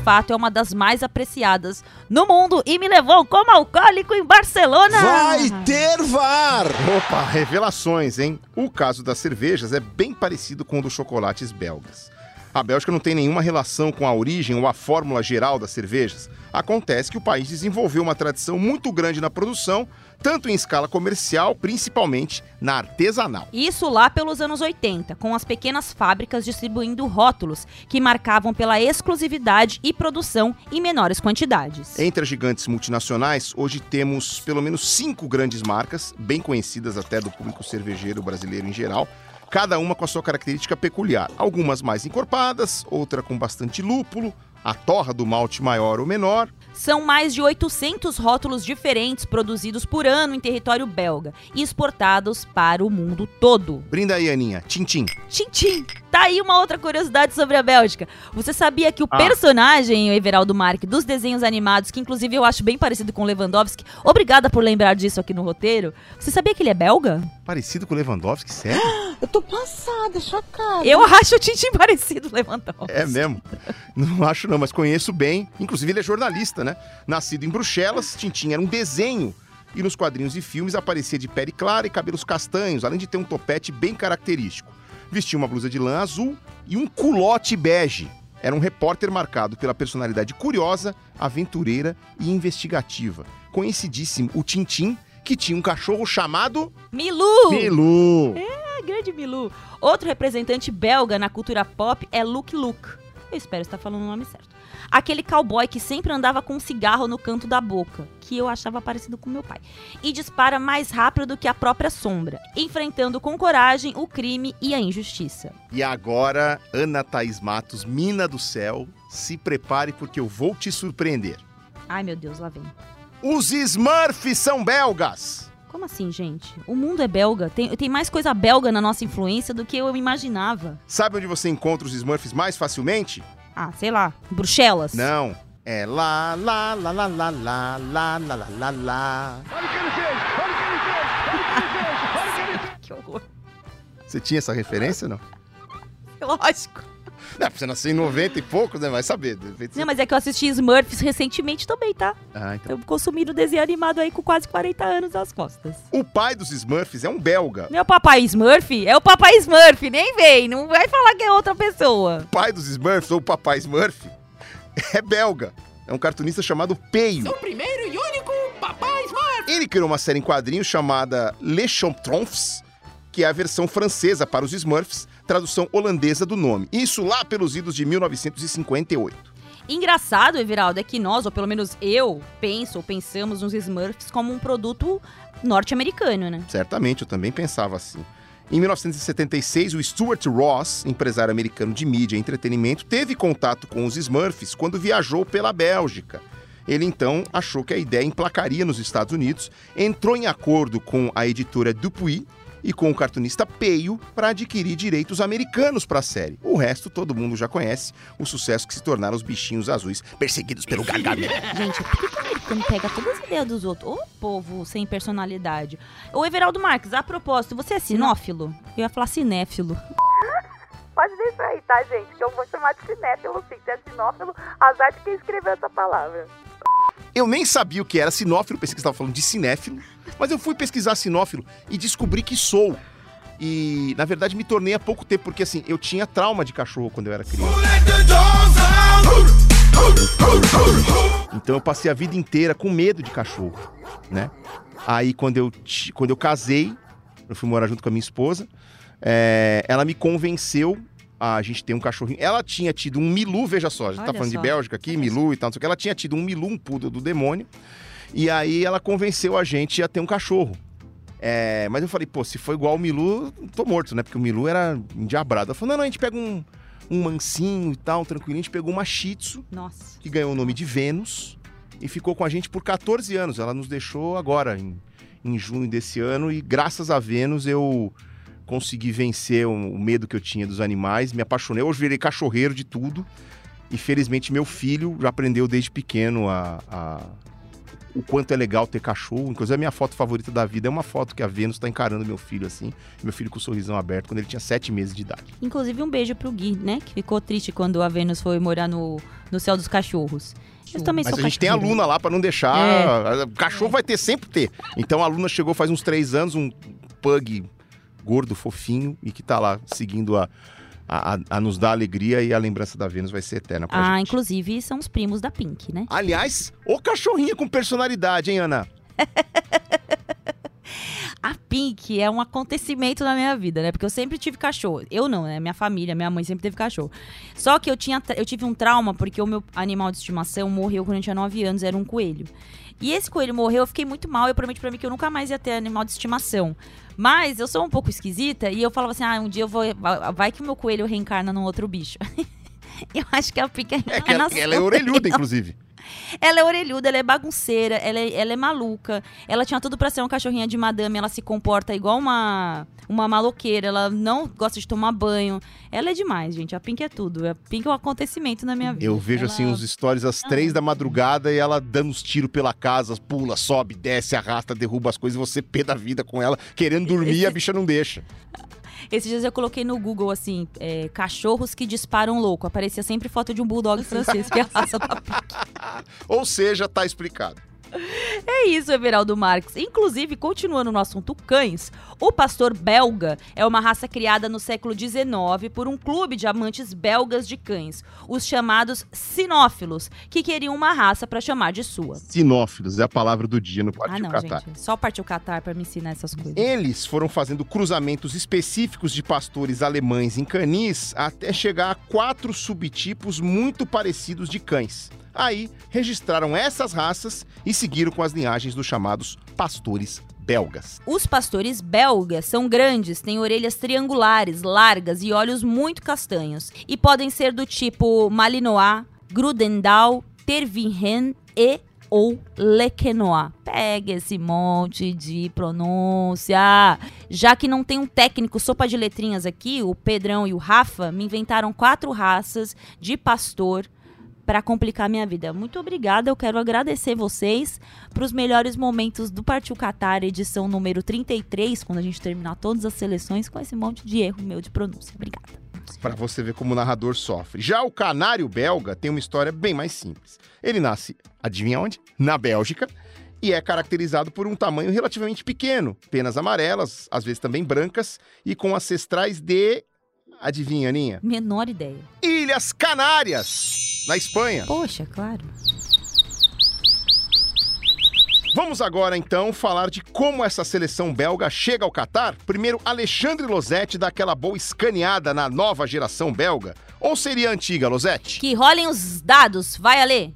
Fato, é uma das mais apreciadas no mundo e me levou como alcoólico em Barcelona. Vai ter VAR! Opa, revelações, hein? O caso das cervejas é bem parecido com o dos chocolates belgas. A Bélgica não tem nenhuma relação com a origem ou a fórmula geral das cervejas. Acontece que o país desenvolveu uma tradição muito grande na produção, tanto em escala comercial, principalmente na artesanal. Isso lá pelos anos 80, com as pequenas fábricas distribuindo rótulos que marcavam pela exclusividade e produção em menores quantidades. Entre as gigantes multinacionais, hoje temos pelo menos cinco grandes marcas, bem conhecidas até do público cervejeiro brasileiro em geral, cada uma com a sua característica peculiar. Algumas mais encorpadas, outra com bastante lúpulo, a torra do malte maior ou menor. São mais de 800 rótulos diferentes produzidos por ano em território belga e exportados para o mundo todo. Brinda aí, Aninha. Tintim. Tintim. Tá aí uma outra curiosidade sobre a Bélgica. Você sabia que o Ah. personagem, o Everaldo Marque, dos desenhos animados, que inclusive eu acho bem parecido com o Lewandowski, obrigada por lembrar disso aqui no roteiro, você sabia que ele é belga? Parecido com o Lewandowski, sério? Eu tô passada, chocada. Eu acho o Tintim parecido com o Lewandowski. É mesmo? Não acho não, mas conheço bem. Inclusive ele é jornalista, né? Nascido em Bruxelas, Tintim era um desenho e nos quadrinhos e filmes aparecia de pele clara e cabelos castanhos, além de ter um topete bem característico. Vestia uma blusa de lã azul e um culote bege. Era um repórter marcado pela personalidade curiosa, aventureira e investigativa. Conhecidíssimo o Tintim, que tinha um cachorro chamado Milu! Milu. É, grande Milu. Outro representante belga na cultura pop é Luke Luke. Eu espero estar falando o nome certo. Aquele cowboy que sempre andava com um cigarro no canto da boca, que eu achava parecido com meu pai. E dispara mais rápido do que a própria sombra, enfrentando com coragem o crime e a injustiça. E agora, Ana Thaís Matos, mina do céu, se prepare porque eu vou te surpreender. Ai meu Deus, lá vem. Os Smurfs são belgas! Como assim, gente? O mundo é belga. Tem, tem mais coisa belga na nossa influência do que eu imaginava. Sabe onde você encontra os Smurfs mais facilmente? Ah, sei lá, Bruxelas. Não. É lá, lá, lá, lá, lá, lá, lá, lá, lá, lá, lá. Que horror. Você tinha essa referência, não? Lógico. Não, você nasceu em 90 e poucos, né? Vai saber. repente Não, mas é que eu assisti Smurfs recentemente também, tá? Ah, então. Eu consumi o desenho animado aí com quase 40 anos nas costas. O pai dos Smurfs é um belga. Meu papai Smurf é o papai Smurf, nem vem, não vai falar que é outra pessoa. O pai dos Smurfs, ou o papai Smurf, é belga. É um cartunista chamado Peio. O primeiro e único Papai Smurf. Ele criou uma série em quadrinhos chamada Les Champions, que é a versão francesa para os Smurfs, tradução holandesa do nome. Isso lá pelos idos de 1958. Engraçado, Everaldo, é que nós, ou pelo menos eu, penso ou pensamos nos Smurfs como um produto norte-americano, né? Certamente, eu também pensava assim. Em 1976, o Stuart Ross, empresário americano de mídia e entretenimento, teve contato com os Smurfs quando viajou pela Bélgica. Ele então achou que a ideia emplacaria nos Estados Unidos, entrou em acordo com a editora Dupuis e com o cartunista Peio para adquirir direitos americanos para a série. O resto todo mundo já conhece, o sucesso que se tornaram os bichinhos azuis perseguidos pelo Gargamel. Gente, por que o americano pega todas as ideias dos outros? Ô, povo sem personalidade. Ô, Everaldo Marques, a propósito, você é sinófilo? Eu ia falar cinéfilo. Pode deixar aí, tá, gente? Que eu vou chamar de cinéfilo sim. Se é sinófilo, azar de quem escreveu essa palavra. Eu nem sabia o que era sinófilo, pensei que estava falando de cinéfilo, mas eu fui pesquisar sinófilo e descobri que sou. E, na verdade, me tornei há pouco tempo, porque assim, eu tinha trauma de cachorro quando eu era criança. Então eu passei a vida inteira com medo de cachorro, né? Aí quando eu, quando eu casei, eu fui morar junto com a minha esposa, é, ela me convenceu a gente ter um cachorrinho. Ela tinha tido um Milu, veja só, a gente tá Olha falando de só. Bélgica aqui, Milu e tal, não sei o que. Ela tinha tido um Milu, um poodle do demônio, e aí ela convenceu a gente a ter um cachorro. É, mas eu falei, pô, se for igual o Milu, tô morto, né? Porque o Milu era endiabrado. Ela falou, não, não, a gente pega um, um mansinho e tal, tranquilinho. A gente pegou uma Shih Tzu, Nossa. que ganhou o nome de Vênus, e ficou com a gente por 14 anos. Ela nos deixou agora, em, em junho desse ano, e graças a Vênus eu consegui vencer o, o medo que eu tinha dos animais, me apaixonei. Hoje virei cachorreiro de tudo, e felizmente meu filho já aprendeu desde pequeno a- a o quanto é legal ter cachorro. Inclusive, a minha foto favorita da vida é uma foto que a Vênus tá encarando meu filho assim, meu filho com o sorrisão aberto, quando ele tinha sete meses de idade. Inclusive, um beijo pro Gui, né? Que ficou triste quando a Vênus foi morar no, no céu dos cachorros. Eu também Mas sou a gente tem a cachorreira. Luna lá pra não deixar. É. Cachorro vai ter, sempre ter. Então a Luna chegou faz uns três anos, um pug gordo, fofinho, e que tá lá seguindo a, a, a- nos dar alegria e a lembrança da Vênus vai ser eterna pra Ah, gente. inclusive são os primos da Pink, né? Aliás, ô cachorrinha com personalidade, hein, Ana? A Pink é um acontecimento na minha vida, né? Porque eu sempre tive cachorro. Eu não, né? Minha família, minha mãe sempre teve cachorro. Só que eu, tinha, eu tive um trauma porque o meu animal de estimação morreu quando eu tinha 9 anos, era um coelho. E esse coelho morreu, eu fiquei muito mal. Eu prometi pra mim que eu nunca mais ia ter animal de estimação. Mas eu sou um pouco esquisita e eu falava assim: ah, um dia eu vou. Vai que o meu coelho reencarna num outro bicho. eu acho que a é, É que ela, ela é orelhuda, inclusive. Ela é orelhuda, ela é bagunceira, ela é, ela é maluca. Ela tinha tudo pra ser uma cachorrinha de madame, ela se comporta igual uma, uma maloqueira, ela não gosta de tomar banho. Ela é demais, gente. A Pink é tudo. A Pink é um acontecimento na minha vida. Eu vejo Ela- assim os stories às três da madrugada e ela dando os tiros pela casa, pula, sobe, desce, arrasta, derruba as coisas e você pé da vida com ela, querendo dormir e a bicha não deixa. Esses dias eu coloquei no Google, assim, é, cachorros que disparam louco. Aparecia sempre foto de um bulldog francês, que é a raça da Ou seja, tá explicado. É isso, Everaldo Marques. Inclusive, continuando no assunto cães, o pastor belga é uma raça criada no século XIX por um clube de amantes belgas de cães, os chamados sinófilos, que queriam uma raça para chamar de sua. Sinófilos é a palavra do dia no Ah, Partido não, Catar. gente. Só partiu Catar para me ensinar essas coisas. Eles foram fazendo cruzamentos específicos de pastores alemães em canis até chegar a quatro subtipos muito parecidos de cães. Aí registraram essas raças e seguiram com as linhagens dos chamados pastores belgas. Os pastores belgas são grandes, têm orelhas triangulares, largas e olhos muito castanhos. E podem ser do tipo Malinois, Grudendal, Tervinhen e ou Lequenois. Pega esse monte de pronúncia. Já que não tem um técnico sopa de letrinhas aqui, o Pedrão e o Rafa me inventaram quatro raças de pastor para complicar minha vida. Muito obrigada, eu quero agradecer vocês para os melhores momentos do Partiu Qatar, edição número 33, quando a gente terminar todas as seleções com esse monte de erro meu de pronúncia. Obrigada. Para você ver como o narrador sofre. Já o canário belga tem uma história bem mais simples. Ele nasce, adivinha onde? Na Bélgica. E é caracterizado por um tamanho relativamente pequeno, penas amarelas, às vezes também brancas, e com ancestrais de. Adivinha, Aninha? Menor ideia. Ilhas Canárias, na Espanha. Poxa, claro. Vamos agora então falar de como essa seleção belga chega ao Catar. Primeiro, Alexandre Losetti dá aquela boa escaneada na nova geração belga. Ou seria a antiga, Losetti? Que rolem os dados, vai Ale.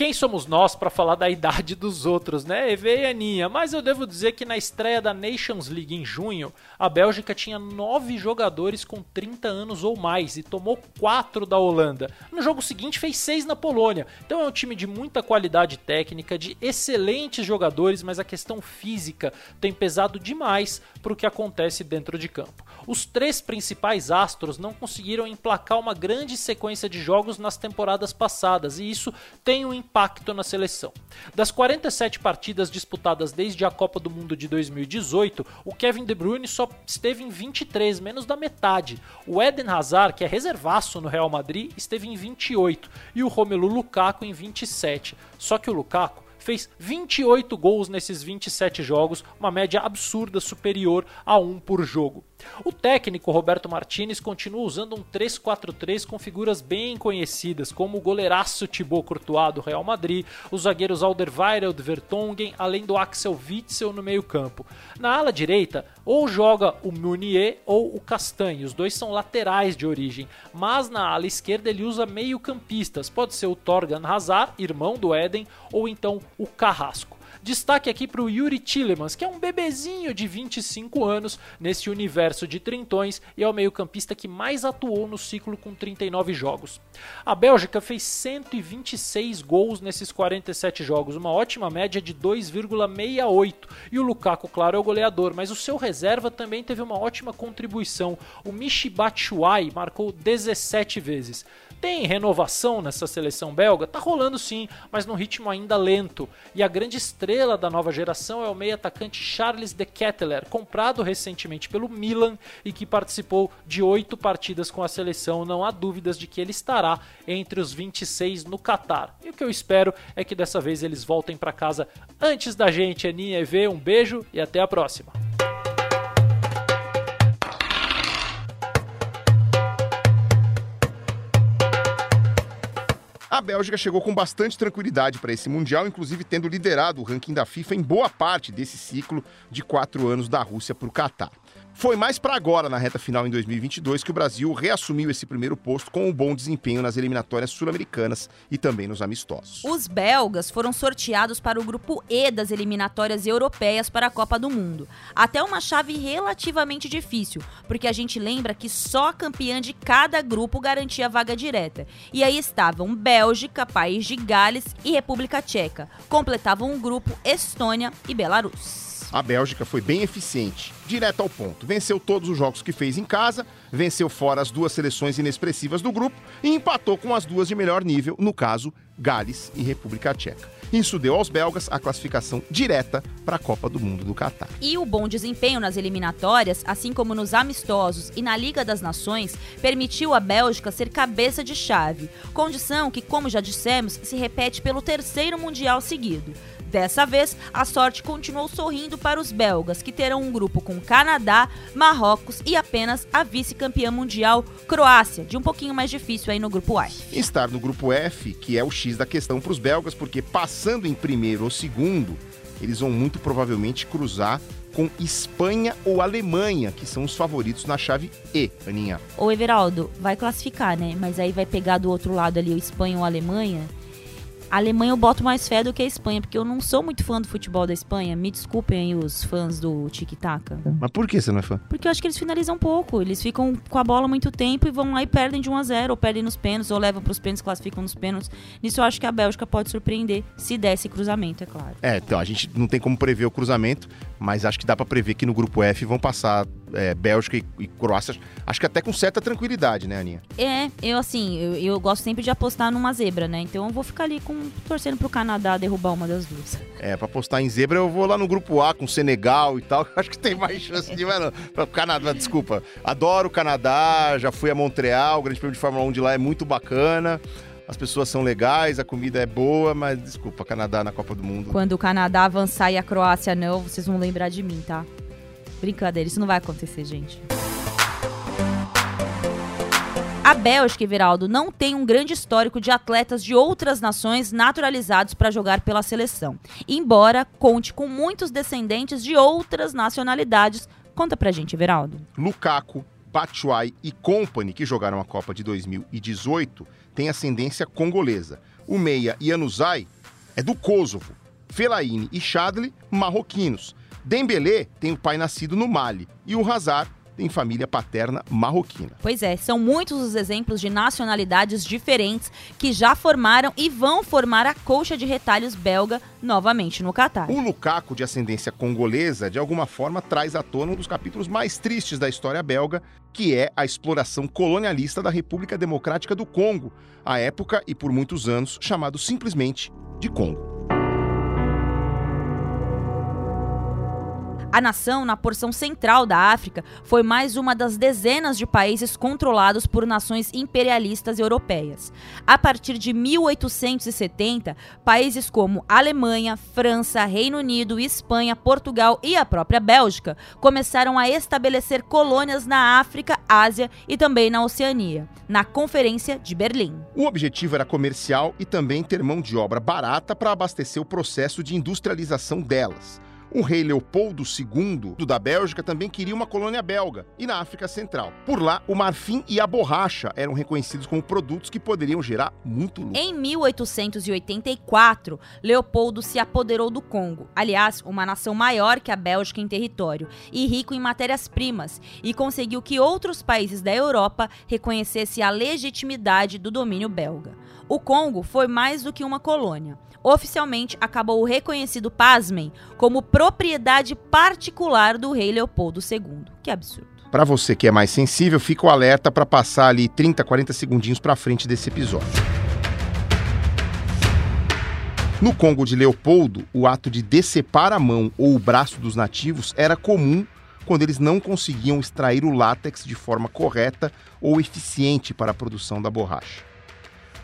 Quem somos nós para falar da idade dos outros, né? Eve e Aninha. Mas eu devo dizer que na estreia da Nations League em junho, a Bélgica tinha nove jogadores com 30 anos ou mais e tomou quatro da Holanda. No jogo seguinte fez seis na Polônia. Então é um time de muita qualidade técnica, de excelentes jogadores, mas a questão física tem pesado demais para o que acontece dentro de campo. Os três principais astros não conseguiram emplacar uma grande sequência de jogos nas temporadas passadas e isso tem um impacto na seleção. Das 47 partidas disputadas desde a Copa do Mundo de 2018, o Kevin De Bruyne só esteve em 23, menos da metade. O Eden Hazard, que é reservaço no Real Madrid, esteve em 28 e o Romelu Lukaku em 27. Só que o Lukaku fez 28 gols nesses 27 jogos, uma média absurda superior a um por jogo. O técnico Roberto Martinez continua usando um 3-4-3 com figuras bem conhecidas, como o goleiraço Thibaut Courtois do Real Madrid, os zagueiros Alderweireld Vertonghen, além do Axel Witzel no meio-campo. Na ala direita, ou joga o Meunier ou o Castanho, os dois são laterais de origem, mas na ala esquerda ele usa meio-campistas, pode ser o Torgan Hazard, irmão do Eden, ou então o Carrasco. Destaque aqui para o Yuri Tillemans, que é um bebezinho de 25 anos nesse universo de trintões e é o meio-campista que mais atuou no ciclo com 39 jogos. A Bélgica fez 126 gols nesses 47 jogos, uma ótima média de 2,68. E o Lukaku, claro, é o goleador, mas o seu reserva também teve uma ótima contribuição. O Michi Batshuayi marcou 17 vezes. Tem renovação nessa seleção belga? Tá rolando sim, mas num ritmo ainda lento. E a grande estrela da nova geração é o meio atacante Charles de Ketteler, comprado recentemente pelo Milan e que participou de oito partidas com a seleção. Não há dúvidas de que ele estará entre os 26 no Catar. E o que eu espero é que dessa vez eles voltem para casa antes da gente. Aninha EV, um beijo e até a próxima. A Bélgica chegou com bastante tranquilidade para esse Mundial, inclusive tendo liderado o ranking da FIFA em boa parte desse ciclo de quatro anos da Rússia para o Catar. Foi mais para agora, na reta final em 2022, que o Brasil reassumiu esse primeiro posto com um bom desempenho nas eliminatórias sul-americanas e também nos amistosos. Os belgas foram sorteados para o grupo E das eliminatórias europeias para a Copa do Mundo. Até uma chave relativamente difícil, porque a gente lembra que só a campeã de cada grupo garantia a vaga direta. E aí estavam Bélgica, País de Gales e República Tcheca. Completavam o grupo Estônia e Belarus. A Bélgica foi bem eficiente, direto ao ponto. Venceu todos os jogos que fez em casa, venceu fora as duas seleções inexpressivas do grupo e empatou com as duas de melhor nível, no caso, Gales e República Tcheca. Isso deu aos belgas a classificação direta para a Copa do Mundo do Catar. E o bom desempenho nas eliminatórias, assim como nos amistosos e na Liga das Nações, permitiu à Bélgica ser cabeça de chave, condição que, como já dissemos, se repete pelo terceiro Mundial seguido. Dessa vez, a sorte continuou sorrindo para os belgas, que terão um grupo com Canadá, Marrocos e apenas a vice-campeã mundial, Croácia, de um pouquinho mais difícil aí no grupo F. Estar no grupo F, que é o X da questão para os belgas, porque passando em primeiro ou segundo, eles vão muito provavelmente cruzar com Espanha ou Alemanha, que são os favoritos na chave E, Aninha. Ô Everaldo, vai classificar, né? Mas aí vai pegar do outro lado ali o Espanha ou a Alemanha. A Alemanha eu boto mais fé do que a Espanha, porque eu não sou muito fã do futebol da Espanha. Me desculpem aí os fãs do Tic Tac. Mas por que você não é fã? Porque eu acho que eles finalizam pouco. Eles ficam com a bola muito tempo e vão lá e perdem de 1 a 0 ou perdem nos pênaltis, ou levam pros pênaltis, classificam nos pênaltis. Nisso eu acho que a Bélgica pode surpreender, se der esse cruzamento, é claro. É, então, a gente não tem como prever o cruzamento, mas acho que dá para prever que no grupo F vão passar é, Bélgica e, e, Croácia, acho que até com certa tranquilidade, né, Aninha? É, eu assim, eu, eu, gosto sempre de apostar numa zebra, né? Então eu vou ficar ali com, torcendo pro Canadá derrubar uma das duas. É, pra apostar em zebra eu vou lá no grupo A com Senegal e tal, acho que tem mais chance de... Mano, pra Canadá, desculpa. Adoro o Canadá, já fui a Montreal, o Grande Prêmio de Fórmula 1 de lá é muito bacana as pessoas são legais, a comida é boa, mas desculpa, Canadá na Copa do Mundo. Quando o Canadá avançar e a Croácia não, vocês vão lembrar de mim, tá? Brincadeira, isso não vai acontecer, gente. A Bélgica, Everaldo, não tem um grande histórico de atletas de outras nações naturalizados para jogar pela seleção, embora conte com muitos descendentes de outras nacionalidades. Conta pra gente, Everaldo. Lukaku, Batshuayi e Company, que jogaram a Copa de 2018, têm ascendência congolesa. O meia Yanuzai é do Kosovo. Fellaini e Chadli, marroquinos. Dembélé tem o pai nascido no Mali e o Hazard tem família paterna marroquina. Pois é, são muitos os exemplos de nacionalidades diferentes que já formaram e vão formar a colcha de retalhos belga novamente no Catar. O Lukaku, de ascendência congolesa, de alguma forma traz à tona um dos capítulos mais tristes da história belga, que é a exploração colonialista da República Democrática do Congo, à época e por muitos anos chamado simplesmente de Congo. A nação, na porção central da África, foi mais uma das dezenas de países controlados por nações imperialistas europeias. A partir de 1870, países como Alemanha, França, Reino Unido, Espanha, Portugal e a própria Bélgica começaram a estabelecer colônias na África, Ásia e também na Oceania, na Conferência de Berlim. O objetivo era comercial e também ter mão de obra barata para abastecer o processo de industrialização delas. O rei Leopoldo II da Bélgica também queria uma colônia belga e na África Central. Por lá, o marfim e a borracha eram reconhecidos como produtos que poderiam gerar muito lucro. Em 1884, Leopoldo se apoderou do Congo, aliás, uma nação maior que a Bélgica em território e rico em matérias-primas, e conseguiu que outros países da Europa reconhecessem a legitimidade do domínio belga. O Congo foi mais do que uma colônia oficialmente acabou reconhecido, pasmem, como propriedade particular do rei Leopoldo II. Que absurdo. Para você que é mais sensível, fica o alerta para passar ali 30, 40 segundinhos para frente desse episódio. No Congo de Leopoldo, o ato de decepar a mão ou o braço dos nativos era comum quando eles não conseguiam extrair o látex de forma correta ou eficiente para a produção da borracha.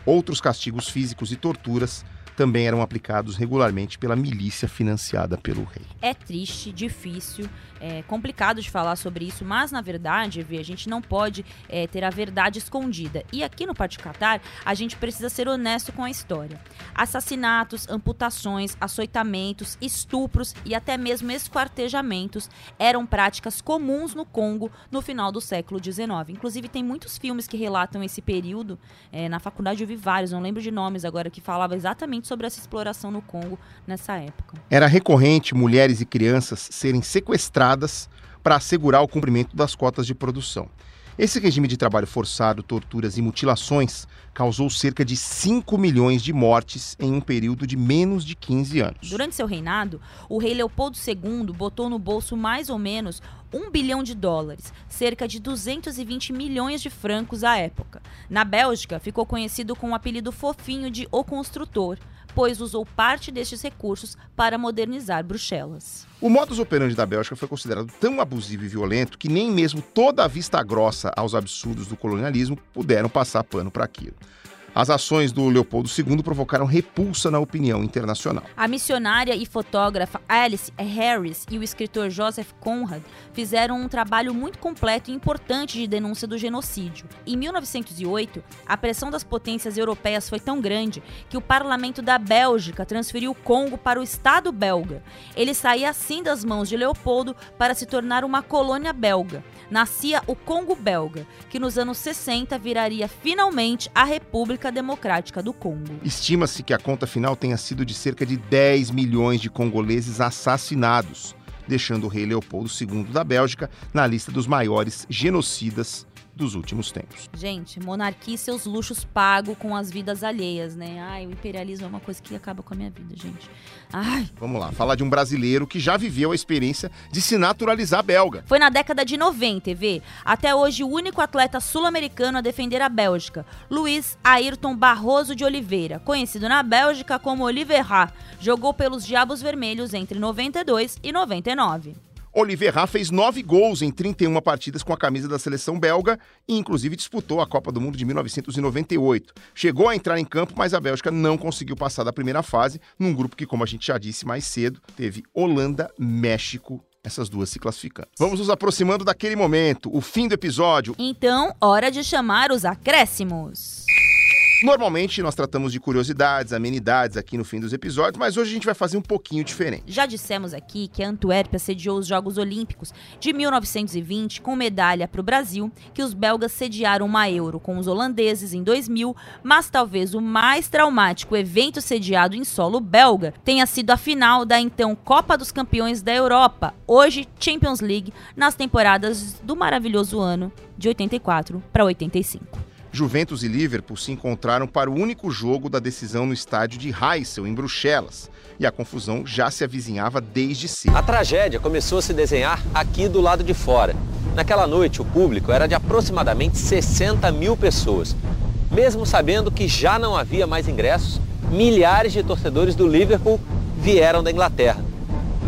Outros castigos físicos e torturas também eram aplicados regularmente pela milícia financiada pelo rei. É triste, difícil, é complicado de falar sobre isso, mas na verdade, a gente não pode é, ter a verdade escondida. E aqui no Pátio Catar, a gente precisa ser honesto com a história. Assassinatos, amputações, açoitamentos, estupros e até mesmo esquartejamentos eram práticas comuns no Congo no final do século XIX. Inclusive, tem muitos filmes que relatam esse período. É, na faculdade eu vi vários, não lembro de nomes agora, que falava exatamente sobre essa exploração no Congo nessa época. Era recorrente mulheres e crianças serem sequestradas para assegurar o cumprimento das cotas de produção. Esse regime de trabalho forçado, torturas e mutilações causou cerca de 5 milhões de mortes em um período de menos de 15 anos. Durante seu reinado, o rei Leopoldo II botou no bolso mais ou menos 1 bilhão de dólares, cerca de 220 milhões de francos à época. Na Bélgica, ficou conhecido com o apelido fofinho de O Construtor, pois usou parte destes recursos para modernizar Bruxelas. O modus operandi da Bélgica foi considerado tão abusivo e violento que nem mesmo toda a vista grossa aos absurdos do colonialismo puderam passar pano para aquilo. As ações do Leopoldo II provocaram repulsa na opinião internacional. A missionária e fotógrafa Alice Harris e o escritor Joseph Conrad fizeram um trabalho muito completo e importante de denúncia do genocídio. Em 1908, a pressão das potências europeias foi tão grande que o parlamento da Bélgica transferiu o Congo para o Estado belga. Ele saía assim das mãos de Leopoldo para se tornar uma colônia belga. Nascia o Congo belga, que nos anos 60 viraria finalmente a República Democrática do Congo. Estima-se que a conta final tenha sido de cerca de 10 milhões de congoleses assassinados, deixando o rei Leopoldo II da Bélgica na lista dos maiores genocidas dos últimos tempos. Gente, monarquia e seus luxos pago com as vidas alheias, né? Ai, o imperialismo é uma coisa que acaba com a minha vida, gente. Ai. Vamos lá, falar de um brasileiro que já viveu a experiência de se naturalizar belga. Foi na década de 90, vê? Até hoje, o único atleta sul-americano a defender a Bélgica, Luiz Ayrton Barroso de Oliveira, conhecido na Bélgica como Oliveira, jogou pelos Diabos Vermelhos entre 92 e 99. Oliveira fez nove gols em 31 partidas com a camisa da seleção belga e, inclusive, disputou a Copa do Mundo de 1998. Chegou a entrar em campo, mas a Bélgica não conseguiu passar da primeira fase, num grupo que, como a gente já disse mais cedo, teve Holanda, México essas duas se classificando. Vamos nos aproximando daquele momento, o fim do episódio. Então, hora de chamar os acréscimos. Normalmente nós tratamos de curiosidades, amenidades aqui no fim dos episódios, mas hoje a gente vai fazer um pouquinho diferente. Já dissemos aqui que a Antuérpia sediou os Jogos Olímpicos de 1920 com medalha para o Brasil, que os belgas sediaram uma Euro com os holandeses em 2000, mas talvez o mais traumático evento sediado em solo belga tenha sido a final da então Copa dos Campeões da Europa, hoje Champions League, nas temporadas do maravilhoso ano de 84 para 85. Juventus e Liverpool se encontraram para o único jogo da decisão no estádio de Heysel, em Bruxelas. E a confusão já se avizinhava desde cedo. A tragédia começou a se desenhar aqui do lado de fora. Naquela noite, o público era de aproximadamente 60 mil pessoas. Mesmo sabendo que já não havia mais ingressos, milhares de torcedores do Liverpool vieram da Inglaterra.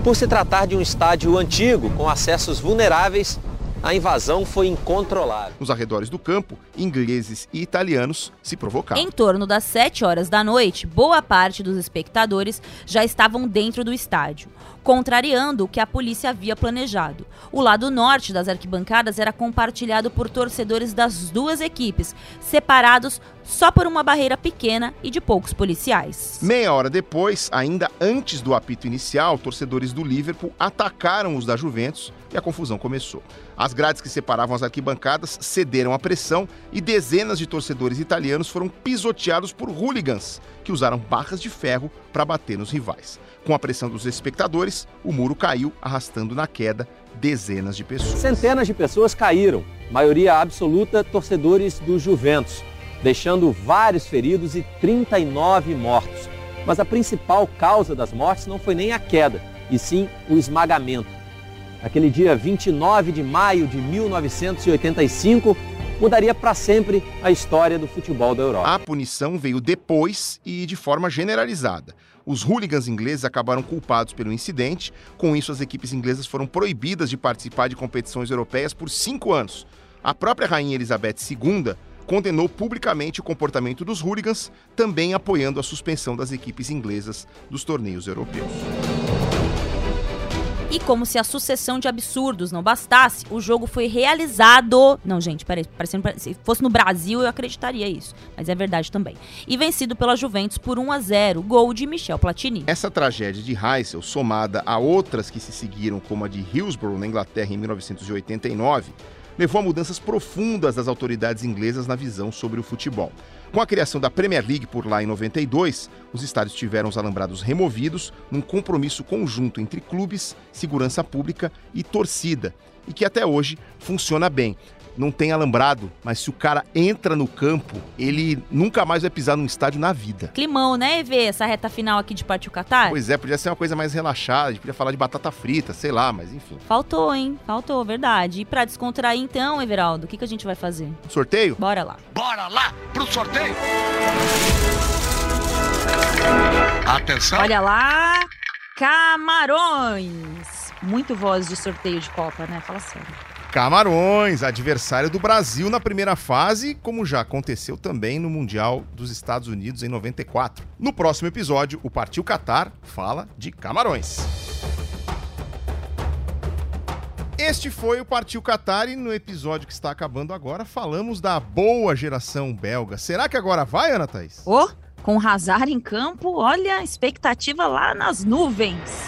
Por se tratar de um estádio antigo, com acessos vulneráveis, a invasão foi incontrolável. Nos arredores do campo, ingleses e italianos se provocaram. Em torno das 7 horas da noite, boa parte dos espectadores já estavam dentro do estádio, contrariando o que a polícia havia planejado. O lado norte das arquibancadas era compartilhado por torcedores das duas equipes, separados só por uma barreira pequena e de poucos policiais. Meia hora depois, ainda antes do apito inicial, torcedores do Liverpool atacaram os da Juventus e a confusão começou. As grades que separavam as arquibancadas cederam à pressão e dezenas de torcedores italianos foram pisoteados por hooligans, que usaram barras de ferro para bater nos rivais. Com a pressão dos espectadores, o muro caiu, arrastando na queda dezenas de pessoas. Centenas de pessoas caíram, maioria absoluta torcedores do Juventus, deixando vários feridos e 39 mortos. Mas a principal causa das mortes não foi nem a queda, e sim o esmagamento. Aquele dia 29 de maio de 1985 mudaria para sempre a história do futebol da Europa. A punição veio depois e de forma generalizada. Os hooligans ingleses acabaram culpados pelo incidente. Com isso, as equipes inglesas foram proibidas de participar de competições europeias por cinco anos. A própria rainha Elizabeth II condenou publicamente o comportamento dos hooligans, também apoiando a suspensão das equipes inglesas dos torneios europeus. E como se a sucessão de absurdos não bastasse, o jogo foi realizado. Não, gente, peraí, parecendo, se fosse no Brasil eu acreditaria isso, mas é verdade também. E vencido pela Juventus por 1 a 0, gol de Michel Platini. Essa tragédia de Heysel, somada a outras que se seguiram, como a de Hillsborough, na Inglaterra, em 1989, levou a mudanças profundas das autoridades inglesas na visão sobre o futebol. Com a criação da Premier League por lá em 92, os estádios tiveram os alambrados removidos num compromisso conjunto entre clubes, segurança pública e torcida, e que até hoje funciona bem. Não tem alambrado, mas se o cara entra no campo, ele nunca mais vai pisar num estádio na vida. Climão, né, EV? Essa reta final aqui de Partiu Catar? Pois é, podia ser uma coisa mais relaxada, a gente podia falar de batata frita, sei lá, mas enfim. Faltou, hein? Faltou, verdade. E pra descontrair então, Everaldo, o que, que a gente vai fazer? Sorteio? Bora lá. Bora lá pro sorteio! Atenção! Olha lá, Camarões! Muito voz de sorteio de Copa, né? Fala sério. Camarões, adversário do Brasil na primeira fase, como já aconteceu também no Mundial dos Estados Unidos em 94. No próximo episódio, o Partiu Qatar fala de Camarões. Este foi o Partiu Qatar e no episódio que está acabando agora falamos da boa geração belga. Será que agora vai, Ana Thaís? Oh, com Hazard em campo, olha a expectativa lá nas nuvens.